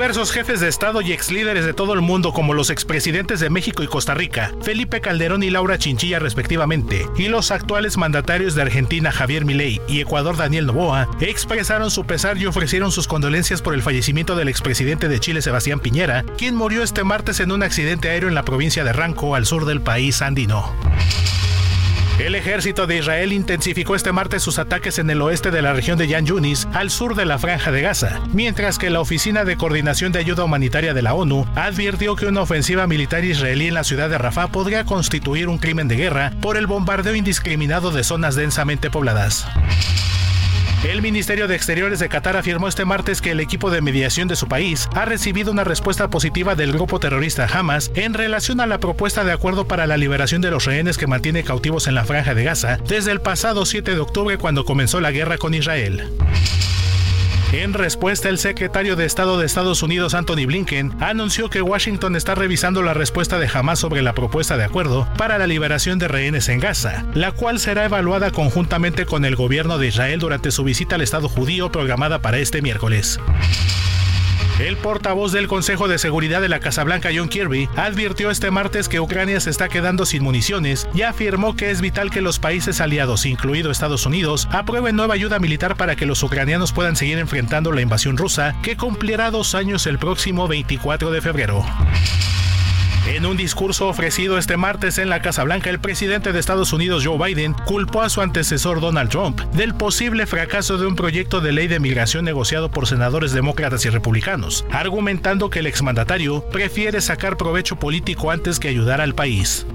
S14: Diversos jefes de Estado y ex líderes de todo el mundo, como los expresidentes de México y Costa Rica, Felipe Calderón y Laura Chinchilla respectivamente, y los actuales mandatarios de Argentina Javier Milei y Ecuador Daniel Novoa, expresaron su pesar y ofrecieron sus condolencias por el fallecimiento del expresidente de Chile Sebastián Piñera, quien murió este martes en un accidente aéreo en la provincia de Ranco, al sur del país andino. El ejército de Israel intensificó este martes sus ataques en el oeste de la región de Yan Yunis, al sur de la franja de Gaza, mientras que la Oficina de Coordinación de Ayuda Humanitaria de la ONU advirtió que una ofensiva militar israelí en la ciudad de Rafah podría constituir un crimen de guerra por el bombardeo indiscriminado de zonas densamente pobladas. El Ministerio de Exteriores de Qatar afirmó este martes que el equipo de mediación de su país ha recibido una respuesta positiva del grupo terrorista Hamas en relación a la propuesta de acuerdo para la liberación de los rehenes que mantiene cautivos en la franja de Gaza desde el pasado 7 de octubre cuando comenzó la guerra con Israel. En respuesta, el secretario de Estado de Estados Unidos, Anthony Blinken, anunció que Washington está revisando la respuesta de Hamas sobre la propuesta de acuerdo para la liberación de rehenes en Gaza, la cual será evaluada conjuntamente con el gobierno de Israel durante su visita al Estado judío programada para este miércoles. El portavoz del Consejo de Seguridad de la Casa Blanca, John Kirby, advirtió este martes que Ucrania se está quedando sin municiones y afirmó que es vital que los países aliados, incluido Estados Unidos, aprueben nueva ayuda militar para que los ucranianos puedan seguir enfrentando la invasión rusa, que cumplirá dos años el próximo 24 de febrero. En un discurso ofrecido este martes en la Casa Blanca, el presidente de Estados Unidos, Joe Biden, culpó a su antecesor Donald Trump del posible fracaso de un proyecto de ley de migración negociado por senadores demócratas y republicanos, argumentando que el exmandatario prefiere sacar provecho político antes que ayudar al país.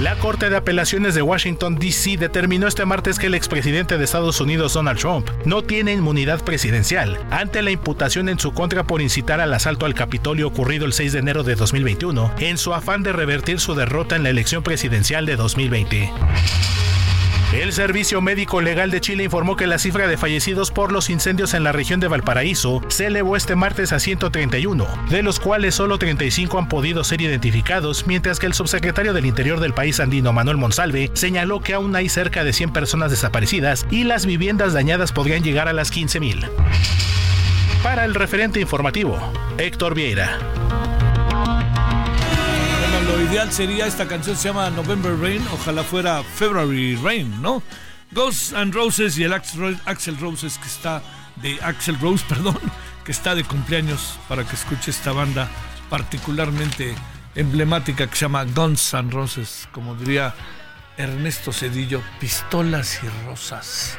S14: La Corte de Apelaciones de Washington, D.C. determinó este martes que el expresidente de Estados Unidos, Donald Trump, no tiene inmunidad presidencial ante la imputación en su contra por incitar al asalto al Capitolio ocurrido el 6 de enero de 2021, en su afán de revertir su derrota en la elección presidencial de 2020. El Servicio Médico Legal de Chile informó que la cifra de fallecidos por los incendios en la región de Valparaíso se elevó este martes a 131, de los cuales solo 35 han podido ser identificados, mientras que el subsecretario del Interior del país andino, Manuel Monsalve, señaló que aún hay cerca de 100 personas desaparecidas y las viviendas dañadas podrían llegar a las 15.000. Para el referente informativo, Héctor Vieira
S1: ideal sería, esta canción se llama November Rain, ojalá fuera February Rain, ¿no? Ghosts and Roses y el Axel Roses que está de Axel Rose, perdón, que está de cumpleaños para que escuche esta banda particularmente emblemática que se llama Guns and Roses, como diría Ernesto Cedillo, pistolas y rosas.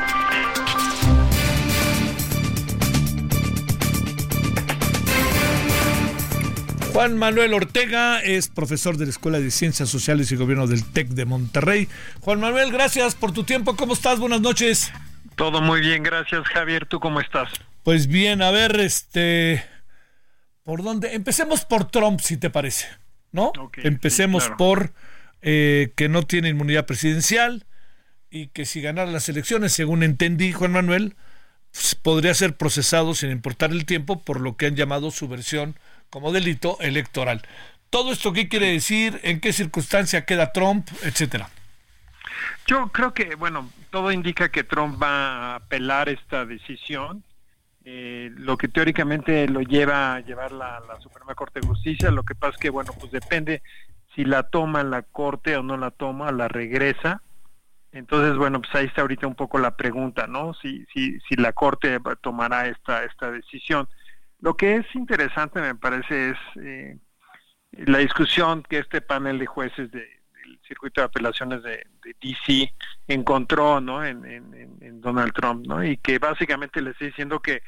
S1: Juan Manuel Ortega es profesor de la Escuela de Ciencias Sociales y Gobierno del TEC de Monterrey. Juan Manuel, gracias por tu tiempo. ¿Cómo estás? Buenas noches.
S15: Todo muy bien, gracias Javier. ¿Tú cómo estás?
S1: Pues bien, a ver, este, ¿por dónde? Empecemos por Trump, si te parece, ¿no? Empecemos por eh, que no tiene inmunidad presidencial y que si ganara las elecciones, según entendí, Juan Manuel, pues, podría ser procesado sin importar el tiempo por lo que han llamado su versión como delito electoral. ¿Todo esto qué quiere decir? ¿En qué circunstancia queda Trump? Etcétera.
S15: Yo creo que, bueno, todo indica que Trump va a apelar esta decisión. Eh, lo que teóricamente lo lleva a llevar la, la, Suprema Corte de Justicia, lo que pasa es que, bueno, pues depende si la toma la Corte o no la toma, la regresa. Entonces, bueno, pues ahí está ahorita un poco la pregunta, ¿no? Si, si, si la Corte tomará esta, esta decisión. Lo que es interesante, me parece, es eh, la discusión que este panel de jueces del circuito de apelaciones de, DC encontró ¿no? En, Donald Trump, ¿no? y que básicamente le está diciendo que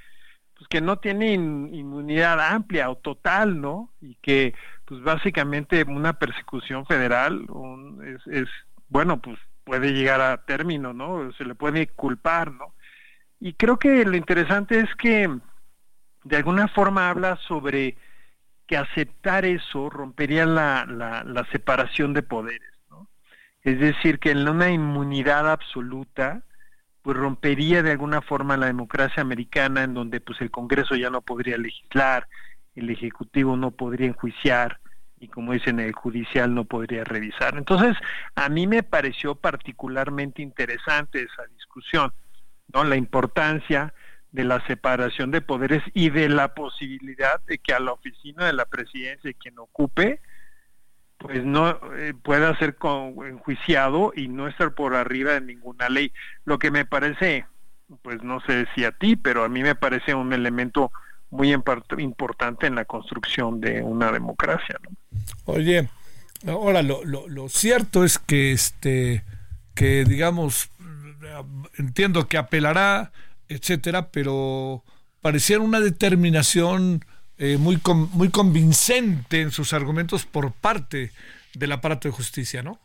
S15: pues que no tiene inmunidad amplia o total, ¿no? Y que, pues básicamente una persecución federal es, bueno, pues puede llegar a término, ¿no? Se le puede culpar, ¿no? Y creo que lo interesante es que de alguna forma habla sobre que aceptar eso rompería la, la, separación de poderes. Es decir, que en una inmunidad absoluta, pues rompería de alguna forma la democracia americana en donde pues el Congreso ya no podría legislar, el Ejecutivo no podría enjuiciar y como dicen el judicial no podría revisar. Entonces, a mí me pareció particularmente interesante esa discusión, ¿no? La importancia de la separación de poderes y de la posibilidad de que a la oficina de la presidencia quien ocupe pues no eh, pueda ser enjuiciado y no estar por arriba de ninguna ley. Lo que me parece, pues no sé si a ti, pero a mí me parece un elemento muy importante en la construcción de una democracia.
S1: Oye, ahora lo, lo, lo cierto es que este que digamos entiendo que apelará, etcétera, pero pareciera una determinación eh, muy, muy convincente en sus argumentos por parte del aparato de justicia, ¿no?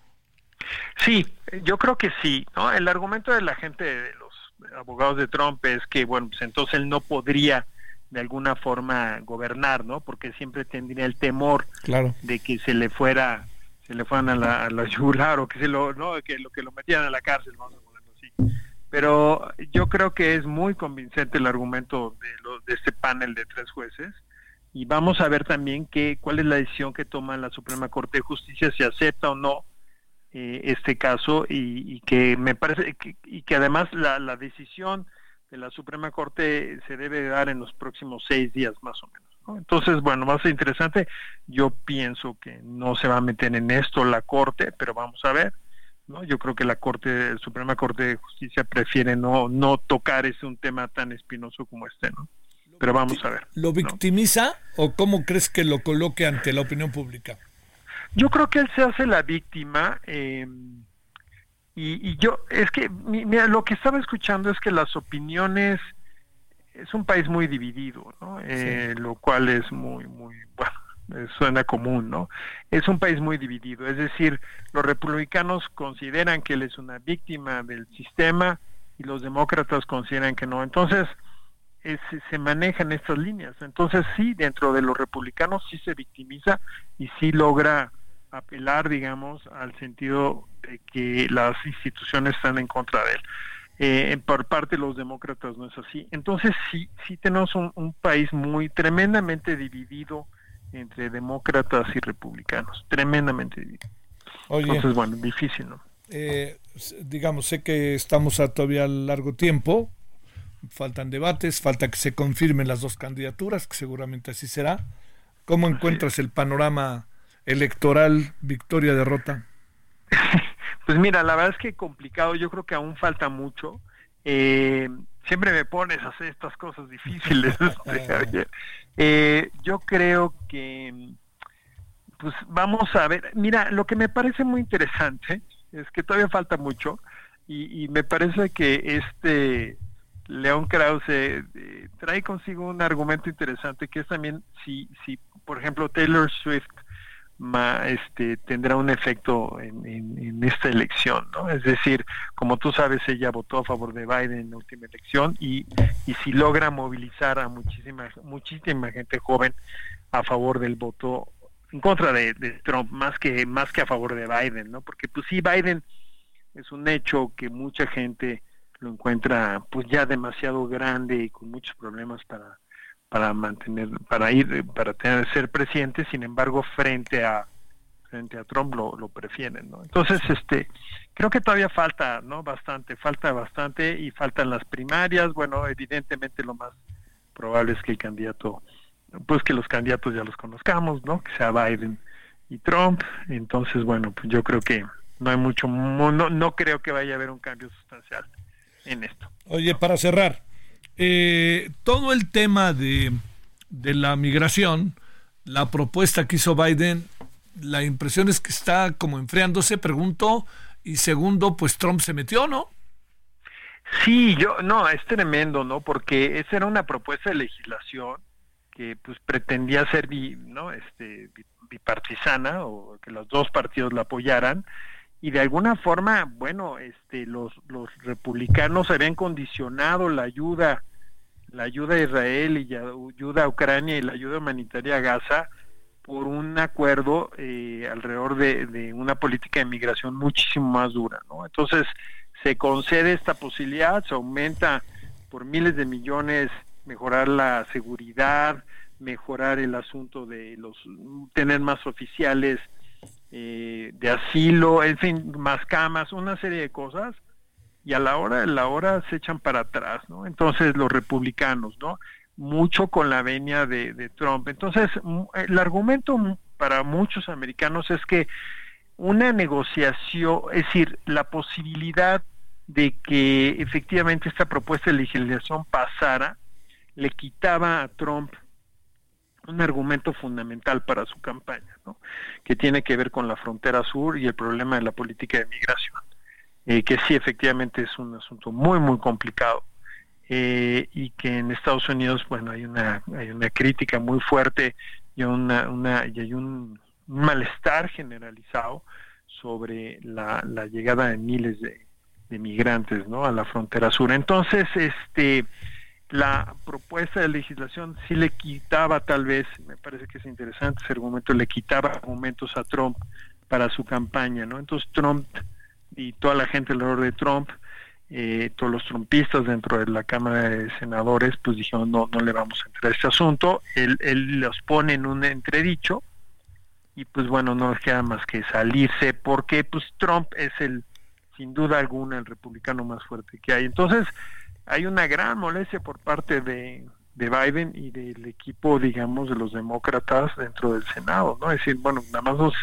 S15: Sí, yo creo que sí, ¿no? El argumento de la gente, de los abogados de Trump es que, bueno, pues entonces él no podría de alguna forma gobernar, ¿no? Porque siempre tendría el temor
S1: claro.
S15: de que se le fuera, se le fueran a la, a yugular o que se lo, no, que lo que lo metieran a la cárcel, vamos a ponerlo así. Pero yo creo que es muy convincente el argumento de, de este panel de tres jueces y vamos a ver también que, cuál es la decisión que toma la Suprema Corte de Justicia, si acepta o no eh, este caso y, que me parece que, y que además la, decisión de la Suprema Corte se debe dar en los próximos seis días más o menos. Entonces, bueno, va a ser interesante. Yo pienso que no se va a meter en esto la Corte, pero vamos a ver. ¿No? Yo creo que la Corte, la Suprema Corte de Justicia prefiere no, no tocar ese un tema tan espinoso como este, ¿no? pero vamos a ver.
S1: ¿Lo victimiza o cómo crees que lo coloque ante la opinión pública?
S15: Yo creo que él se hace la víctima em, y, yo, es que, mira, lo que estaba escuchando es que las opiniones, es un país muy dividido, ¿no? Eh, lo cual es muy, muy, bueno, suena común, ¿no? Es un país muy dividido, es decir, los republicanos consideran que él es una víctima del sistema y los demócratas consideran que no. Entonces, se manejan estas líneas. Entonces sí, dentro de los republicanos sí se victimiza y sí logra apelar, digamos, al sentido de que las instituciones están en contra de él. Eh, por parte de los demócratas no es así. Entonces sí, sí tenemos un, país muy tremendamente dividido entre demócratas y republicanos, tremendamente dividido. Entonces, bueno, difícil, ¿no?
S1: Eh, digamos, sé que estamos a todavía largo tiempo, faltan debates, falta que se confirmen las dos candidaturas, que seguramente así será. ¿Cómo encuentras el panorama electoral, victoria, derrota?
S15: Pues mira, la verdad es que complicado, yo creo que aún falta mucho. Eh, siempre me pones a hacer estas cosas difíciles. Este, eh, yo creo que, pues vamos a ver, mira, lo que me parece muy interesante es que todavía falta mucho y, y me parece que este León Krause eh, trae consigo un argumento interesante que es también si, si por ejemplo, Taylor Swift este, tendrá un efecto en, esta elección, ¿no? Es decir, como tú sabes, ella votó a favor de Biden en la última elección y, y si logra movilizar a muchísima, muchísima gente joven a favor del voto en contra de, de, Trump, más que, más que a favor de Biden, ¿no? Porque pues sí, Biden es un hecho que mucha gente lo encuentra pues ya demasiado grande y con muchos problemas para para mantener para ir para tener ser presidente sin embargo frente a frente a Trump lo, lo prefieren no entonces este creo que todavía falta no bastante falta bastante y faltan las primarias. Bueno evidentemente lo más probable es que el candidato pues que los candidatos ya los conozcamos no que sea Biden y Trump. Entonces bueno pues yo creo que no hay mucho no no creo que vaya a haber un cambio sustancial en esto.
S1: Oye, para cerrar, eh, todo el tema de, de la migración, la propuesta que hizo Biden, la impresión es que está como enfriándose, pregunto, y segundo, pues Trump se metió, ¿no?
S15: Sí, yo, no, es tremendo, ¿no? Porque esa era una propuesta de legislación que pues pretendía ser ¿no? este, bipartisana o que los dos partidos la apoyaran y de alguna forma, bueno, este, los, los republicanos habían condicionado la ayuda, la ayuda a Israel y la ayuda a Ucrania y la ayuda humanitaria a Gaza por un acuerdo eh, alrededor de, una política de migración muchísimo más dura. Entonces, se concede esta posibilidad, se aumenta por miles de millones mejorar la seguridad, mejorar el asunto de los tener más oficiales eh, de asilo, en fin, más camas, una serie de cosas y a la hora de la hora se echan para atrás, ¿no? Entonces los republicanos, ¿no? Mucho con la venia de, de Trump. Entonces el argumento para muchos americanos es que una negociación, es decir, la posibilidad de que efectivamente esta propuesta de legislación pasara, le quitaba a Trump un argumento fundamental para su campaña, ¿no? que tiene que ver con la frontera sur y el problema de la política de migración, eh, que sí efectivamente es un asunto muy, muy complicado. Eh, y que en Estados Unidos, bueno, hay una, hay una crítica muy fuerte y, una, una, y hay un, malestar generalizado sobre la, llegada de miles de, de migrantes ¿no? a la frontera sur. Entonces, este la propuesta de legislación sí le quitaba tal vez, me parece que es interesante ese argumento, le quitaba argumentos a Trump para su campaña, ¿no? Entonces Trump y toda la gente alrededor de Trump, eh, todos los trumpistas dentro de la Cámara de Senadores, pues dijeron, no, no le vamos a entrar a este asunto, él, él los pone en un entredicho y pues bueno, no les queda más que salirse porque pues Trump es el, sin duda alguna, el republicano más fuerte que hay. Entonces, hay una gran molestia por parte de, de Biden y del equipo, digamos, de los demócratas dentro del Senado, ¿no? Es decir, bueno, nada más nos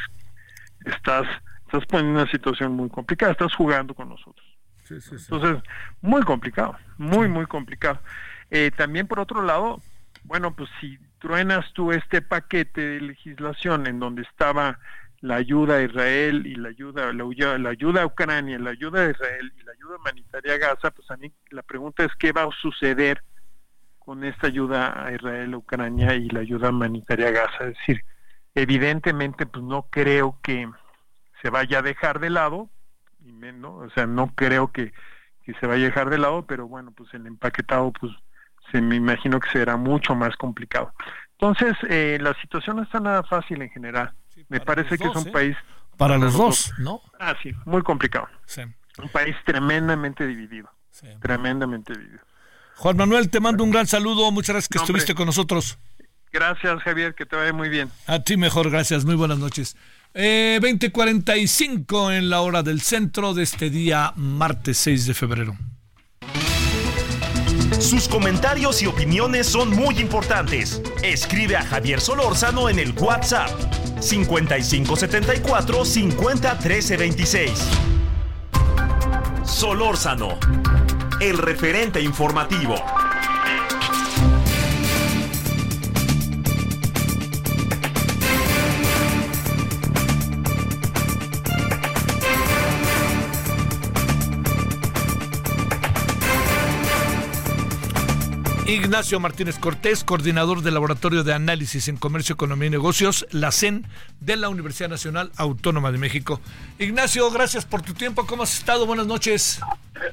S15: estás, estás poniendo una situación muy complicada, estás jugando con nosotros. Entonces, muy complicado, muy, muy complicado. Eh, también, por otro lado, bueno, pues si truenas tú este paquete de legislación en donde estaba la ayuda a Israel y la ayuda, la, la ayuda a Ucrania, la ayuda a Israel y la ayuda humanitaria a Gaza, pues a mí la pregunta es qué va a suceder con esta ayuda a Israel, a Ucrania y la ayuda humanitaria a Gaza. Es decir, evidentemente, pues no creo que se vaya a dejar de lado, ¿no? o sea, no creo que, que se vaya a dejar de lado, pero bueno, pues el empaquetado, pues se me imagino que será mucho más complicado. Entonces, eh, la situación no está nada fácil en general. Me parece que es un ¿eh? país...
S1: Para, los dos, ¿no?
S15: Ah, sí, muy complicado. Un país tremendamente dividido. Tremendamente dividido.
S1: Juan Manuel, te mando un gran saludo. Muchas gracias que estuviste con nosotros.
S15: Gracias, Javier, que te vaya muy bien.
S1: A ti mejor, gracias. Muy buenas noches. Eh, 20:45 en la hora del centro de este día, martes 6 de febrero.
S4: Sus comentarios y opiniones son muy importantes. Escribe a Javier Solórzano en el WhatsApp 5574 50 26. Solórzano, el referente informativo.
S1: Ignacio Martínez Cortés, coordinador del Laboratorio de Análisis en Comercio, Economía y Negocios, la CEN, de la Universidad Nacional Autónoma de México. Ignacio, gracias por tu tiempo. ¿Cómo has estado? Buenas noches.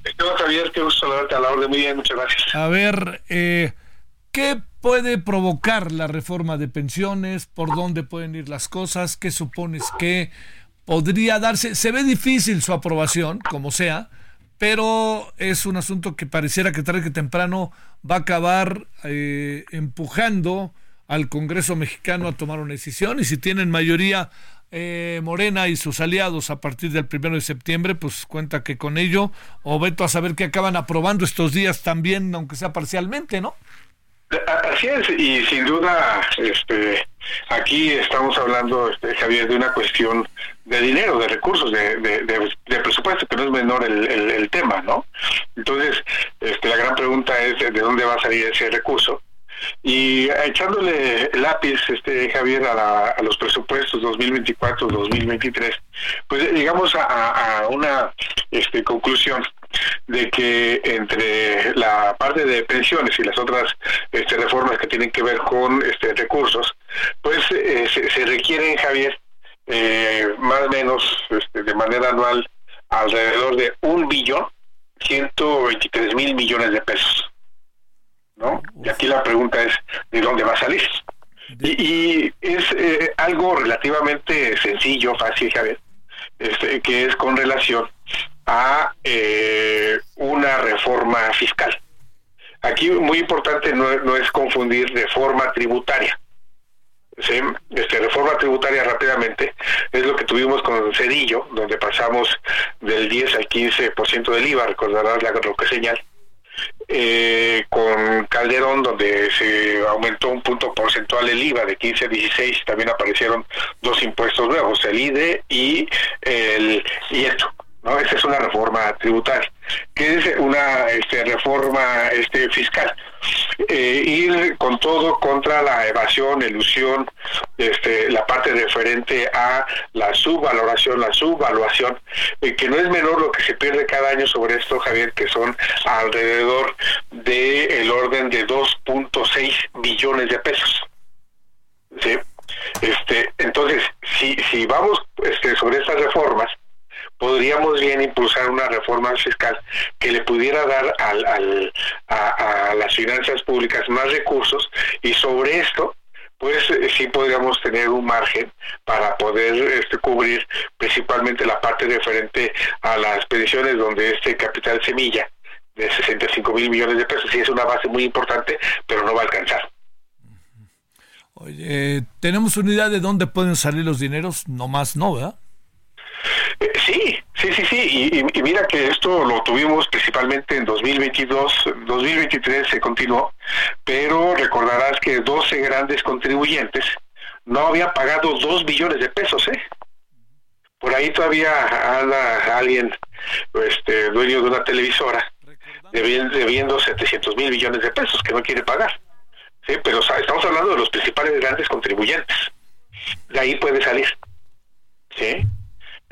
S16: Esteban Javier, qué gusto saludarte a la orden. Muy bien, muchas gracias.
S1: A ver, eh, ¿qué puede provocar la reforma de pensiones? ¿Por dónde pueden ir las cosas? ¿Qué supones que podría darse? Se ve difícil su aprobación, como sea pero es un asunto que pareciera que tarde que temprano va a acabar eh, empujando al Congreso mexicano a tomar una decisión y si tienen mayoría eh, Morena y sus aliados a partir del primero de septiembre, pues cuenta que con ello, o veto a saber que acaban aprobando estos días también, aunque sea parcialmente, ¿no?
S16: Así es, y sin duda, este, aquí estamos hablando, este, Javier, de una cuestión de dinero, de recursos, de, de, presupuesto, que no es menor el, el, tema, ¿no? Entonces, este, la gran pregunta es de dónde va a salir ese recurso. Y echándole lápiz, este Javier, a, a los presupuestos 2024-2023, pues llegamos a, a una este, conclusión de que entre la parte de pensiones y las otras este, reformas que tienen que ver con este, recursos, pues eh, se, requieren, Javier, eh, más o menos este, de manera anual alrededor de un billón 123 mil millones de pesos. ¿no? Y aquí la pregunta es, ¿de dónde va a salir? Y, es eh, algo relativamente sencillo, fácil, Javier, este, que es con relación a eh, una reforma fiscal. Aquí muy importante no, no es confundir reforma tributaria. ¿sí? Este, reforma tributaria rápidamente es lo que tuvimos con Cedillo, donde pasamos del 10 al 15% del IVA, recordarás la que señal. Eh, con Calderón, donde se aumentó un punto porcentual el IVA de 15 a 16, también aparecieron dos impuestos nuevos, el IDE y el IETO. ¿No? Esa es una reforma tributaria, que es una este, reforma este, fiscal. Eh, ir con todo contra la evasión, elusión, este, la parte referente a la subvaloración, la subvaluación, eh, que no es menor lo que se pierde cada año sobre esto, Javier, que son alrededor del el orden de 2.6 billones de pesos. ¿Sí? Este, entonces, si, si vamos este, sobre estas reformas, podríamos bien impulsar una reforma fiscal que le pudiera dar al, a, las finanzas públicas más recursos y sobre esto pues eh, sí podríamos tener un margen para poder este, cubrir principalmente la parte referente a las pensiones donde este capital semilla de 65 mil millones de pesos sí es una base muy importante, pero no va a alcanzar.
S1: Oye, ¿tenemos una idea de dónde pueden salir los dineros? No más, no, ¿verdad?
S16: Eh, sí, sí, sí, sí. Y, mira que esto lo tuvimos principalmente en 2022, 2023 se continuó, pero recordarás que 12 grandes contribuyentes no habían pagado 2 billones de pesos, ¿eh? Por ahí todavía anda alguien, este, dueño de una televisora, debiendo, debiendo 700 mil millones de pesos que no quiere pagar. Sí, pero estamos hablando de los principales grandes contribuyentes. De ahí puede salir. ¿Sí?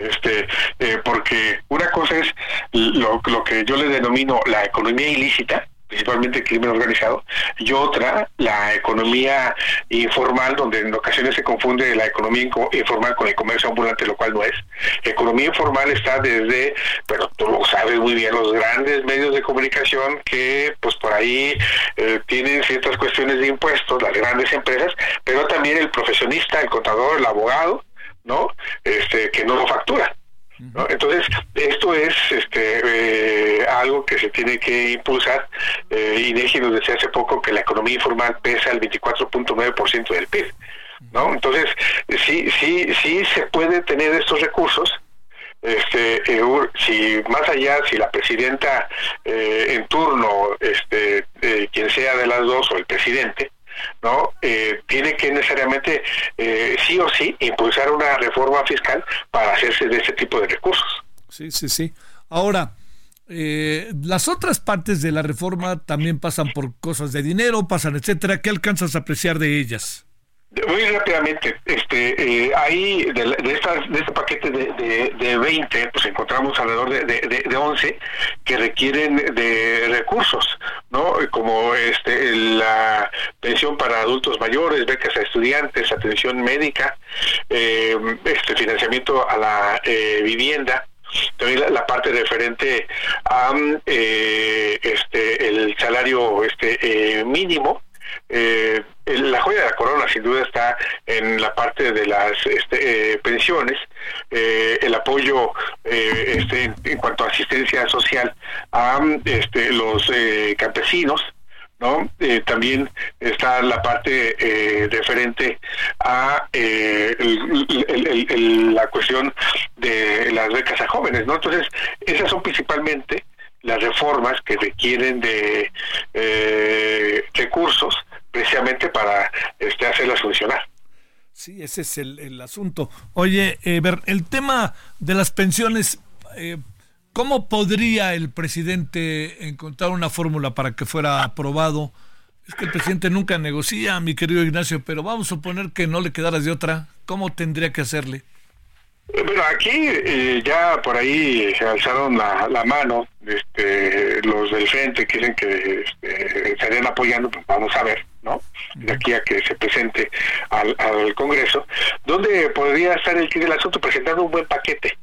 S16: Este eh, porque una cosa es lo, que yo le denomino la economía ilícita principalmente el crimen organizado, y otra, la economía informal, donde en ocasiones se confunde la economía informal con el comercio ambulante, lo cual no es. Economía informal está desde, pero tú lo sabes muy bien, los grandes medios de comunicación que pues por ahí eh, tienen ciertas cuestiones de impuestos, las grandes empresas, pero también el profesionista, el contador, el abogado, ¿no? Este, que no lo factura. Entonces, esto es este, eh, algo que se tiene que impulsar. Eh, INEGI nos decía hace poco que la economía informal pesa el 24.9% del PIB. ¿no? Entonces, sí, sí, sí se puede tener estos recursos. Este, eh, si más allá, si la presidenta eh, en turno, este, quien sea de las dos o el presidente, ¿no? Eh, tiene que necesariamente, eh, sí o sí, impulsar una reforma fiscal para hacerse de ese tipo de recursos.
S1: Sí, sí, sí. Ahora, eh, las otras partes de la reforma también pasan por cosas de dinero, pasan, etcétera. ¿Qué alcanzas a apreciar de ellas?
S16: Muy rápidamente, este, eh, ahí de, de, estas, de este paquete de, de, 20, pues encontramos alrededor de, de, 11 que requieren de recursos, ¿no? Como este, la pensión para adultos mayores, becas a estudiantes, atención médica, eh, este financiamiento a la eh, vivienda, también la, parte referente a eh, este el salario este mínimo eh, la joya de la corona sin duda está en la parte de las este, eh, pensiones, eh, el apoyo eh, este, en, cuanto a asistencia social a este, los campesinos, ¿no? también está la parte referente a la cuestión de las becas a jóvenes, ¿no? Entonces, esas son principalmente las reformas que requieren de recursos precisamente para este, hacerlas funcionar.
S1: Sí, ese es el, asunto. Oye, ver, el tema de las pensiones, eh, ¿cómo podría el presidente encontrar una fórmula para que fuera aprobado? Es que el presidente nunca negocia, mi querido Ignacio, pero vamos a suponer que no le quedaras de otra. ¿Cómo tendría que hacerle?
S16: Bueno, aquí eh, ya por ahí se alzaron la, mano este, los del frente, quieren que este, estarían apoyando, pues vamos a ver, ¿no? De aquí a que se presente al, al Congreso, donde podría estar el del asunto presentando un buen paquete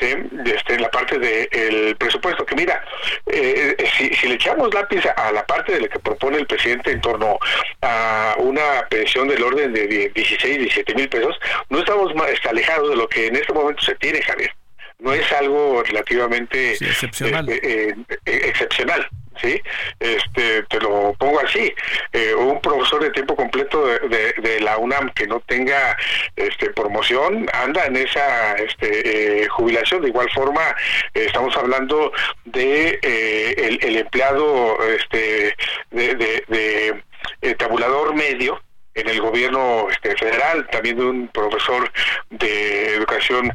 S16: ¿sí? este, la parte del presupuesto, que mira, eh, si, si, le echamos lápiz a la parte de lo que propone el presidente en torno a una pensión del orden de 16, 17 mil pesos, no estamos más alejados de lo que en este momento se tiene, Javier. no es algo relativamente
S1: excepcional.
S16: Eh, excepcional. ¿Sí? Este, te lo pongo así, eh, un profesor de tiempo completo de, la UNAM que no tenga este, promoción anda en esa este, eh, jubilación. De igual forma, estamos hablando de eh, el, empleado este, de, de tabulador medio, en el gobierno este, federal, también de un profesor de educación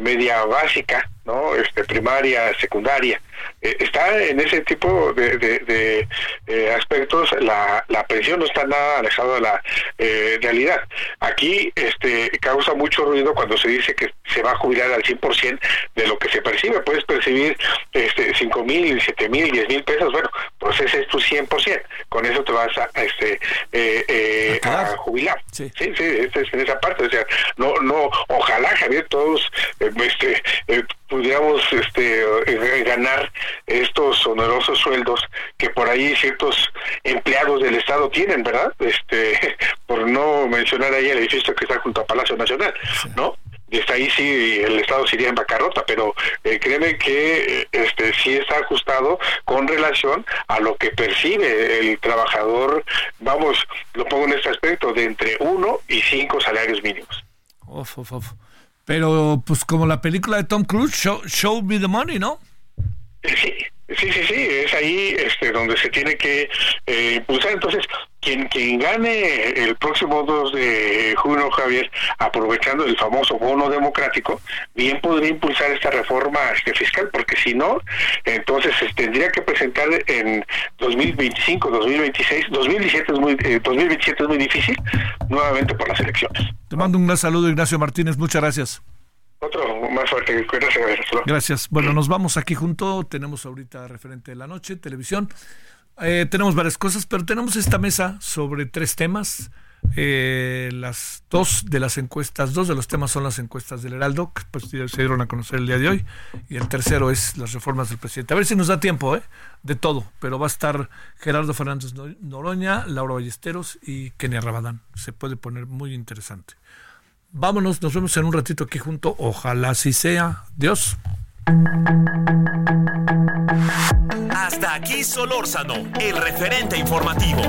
S16: media básica, ¿no? Este, primaria, secundaria. Eh, está en ese tipo de, eh, aspectos, la, la, pensión no está nada alejada de la eh, realidad. Aquí este, causa mucho ruido cuando se dice que se va a jubilar al 100% de lo que se percibe. Puedes percibir este, 5 mil, 7 mil, 10 mil pesos, bueno, pues ese es tu 100%. Con eso te vas a, este, a jubilar. Sí, sí, sí es en esa parte. O sea, no, no, ojalá, Javier, todos este, pudiéramos este, eh, ganar estos onerosos sueldos que por ahí ciertos empleados del Estado tienen, ¿verdad? Este, por no mencionar ahí el edificio que está junto a Palacio Nacional, ¿no? Y está ahí sí el Estado sería en bancarrota, pero eh, créeme que este sí está ajustado con relación a lo que percibe el trabajador, vamos, lo pongo en este aspecto, de entre uno y cinco salarios mínimos.
S1: Uf, uf, uf. Pero pues como la película de Tom Cruise, Show, Me the Money, ¿no?
S16: Sí, sí, sí, sí, es ahí este, donde se tiene que eh, impulsar. Entonces, quien, quien gane el próximo 2 de junio, Javier, aprovechando el famoso bono democrático, bien podría impulsar esta reforma este, fiscal, porque si no, entonces se tendría que presentar en 2025, 2026, 2017 es muy, 2027 eh, es muy difícil, nuevamente por las elecciones.
S1: Te mando un gran saludo, Ignacio Martínez, muchas gracias.
S16: Otro más fuerte, gracias.
S1: Gracias. Bueno, nos vamos aquí junto, tenemos ahorita referente de la noche, televisión. Eh, tenemos varias cosas, pero tenemos esta mesa sobre tres temas. Eh, las dos de las encuestas, dos de los temas son las encuestas del Heraldo, que pues, se dieron a conocer el día de hoy, y el tercero es las reformas del presidente. A ver si nos da tiempo, ¿eh? De todo, pero va a estar Gerardo Fernández Noroña, Laura Ballesteros y Kenia Rabadán. Se puede poner muy interesante. Vámonos, nos vemos en un ratito aquí junto. Ojalá así sea. Dios.
S4: Hasta aquí Solórzano, el referente informativo.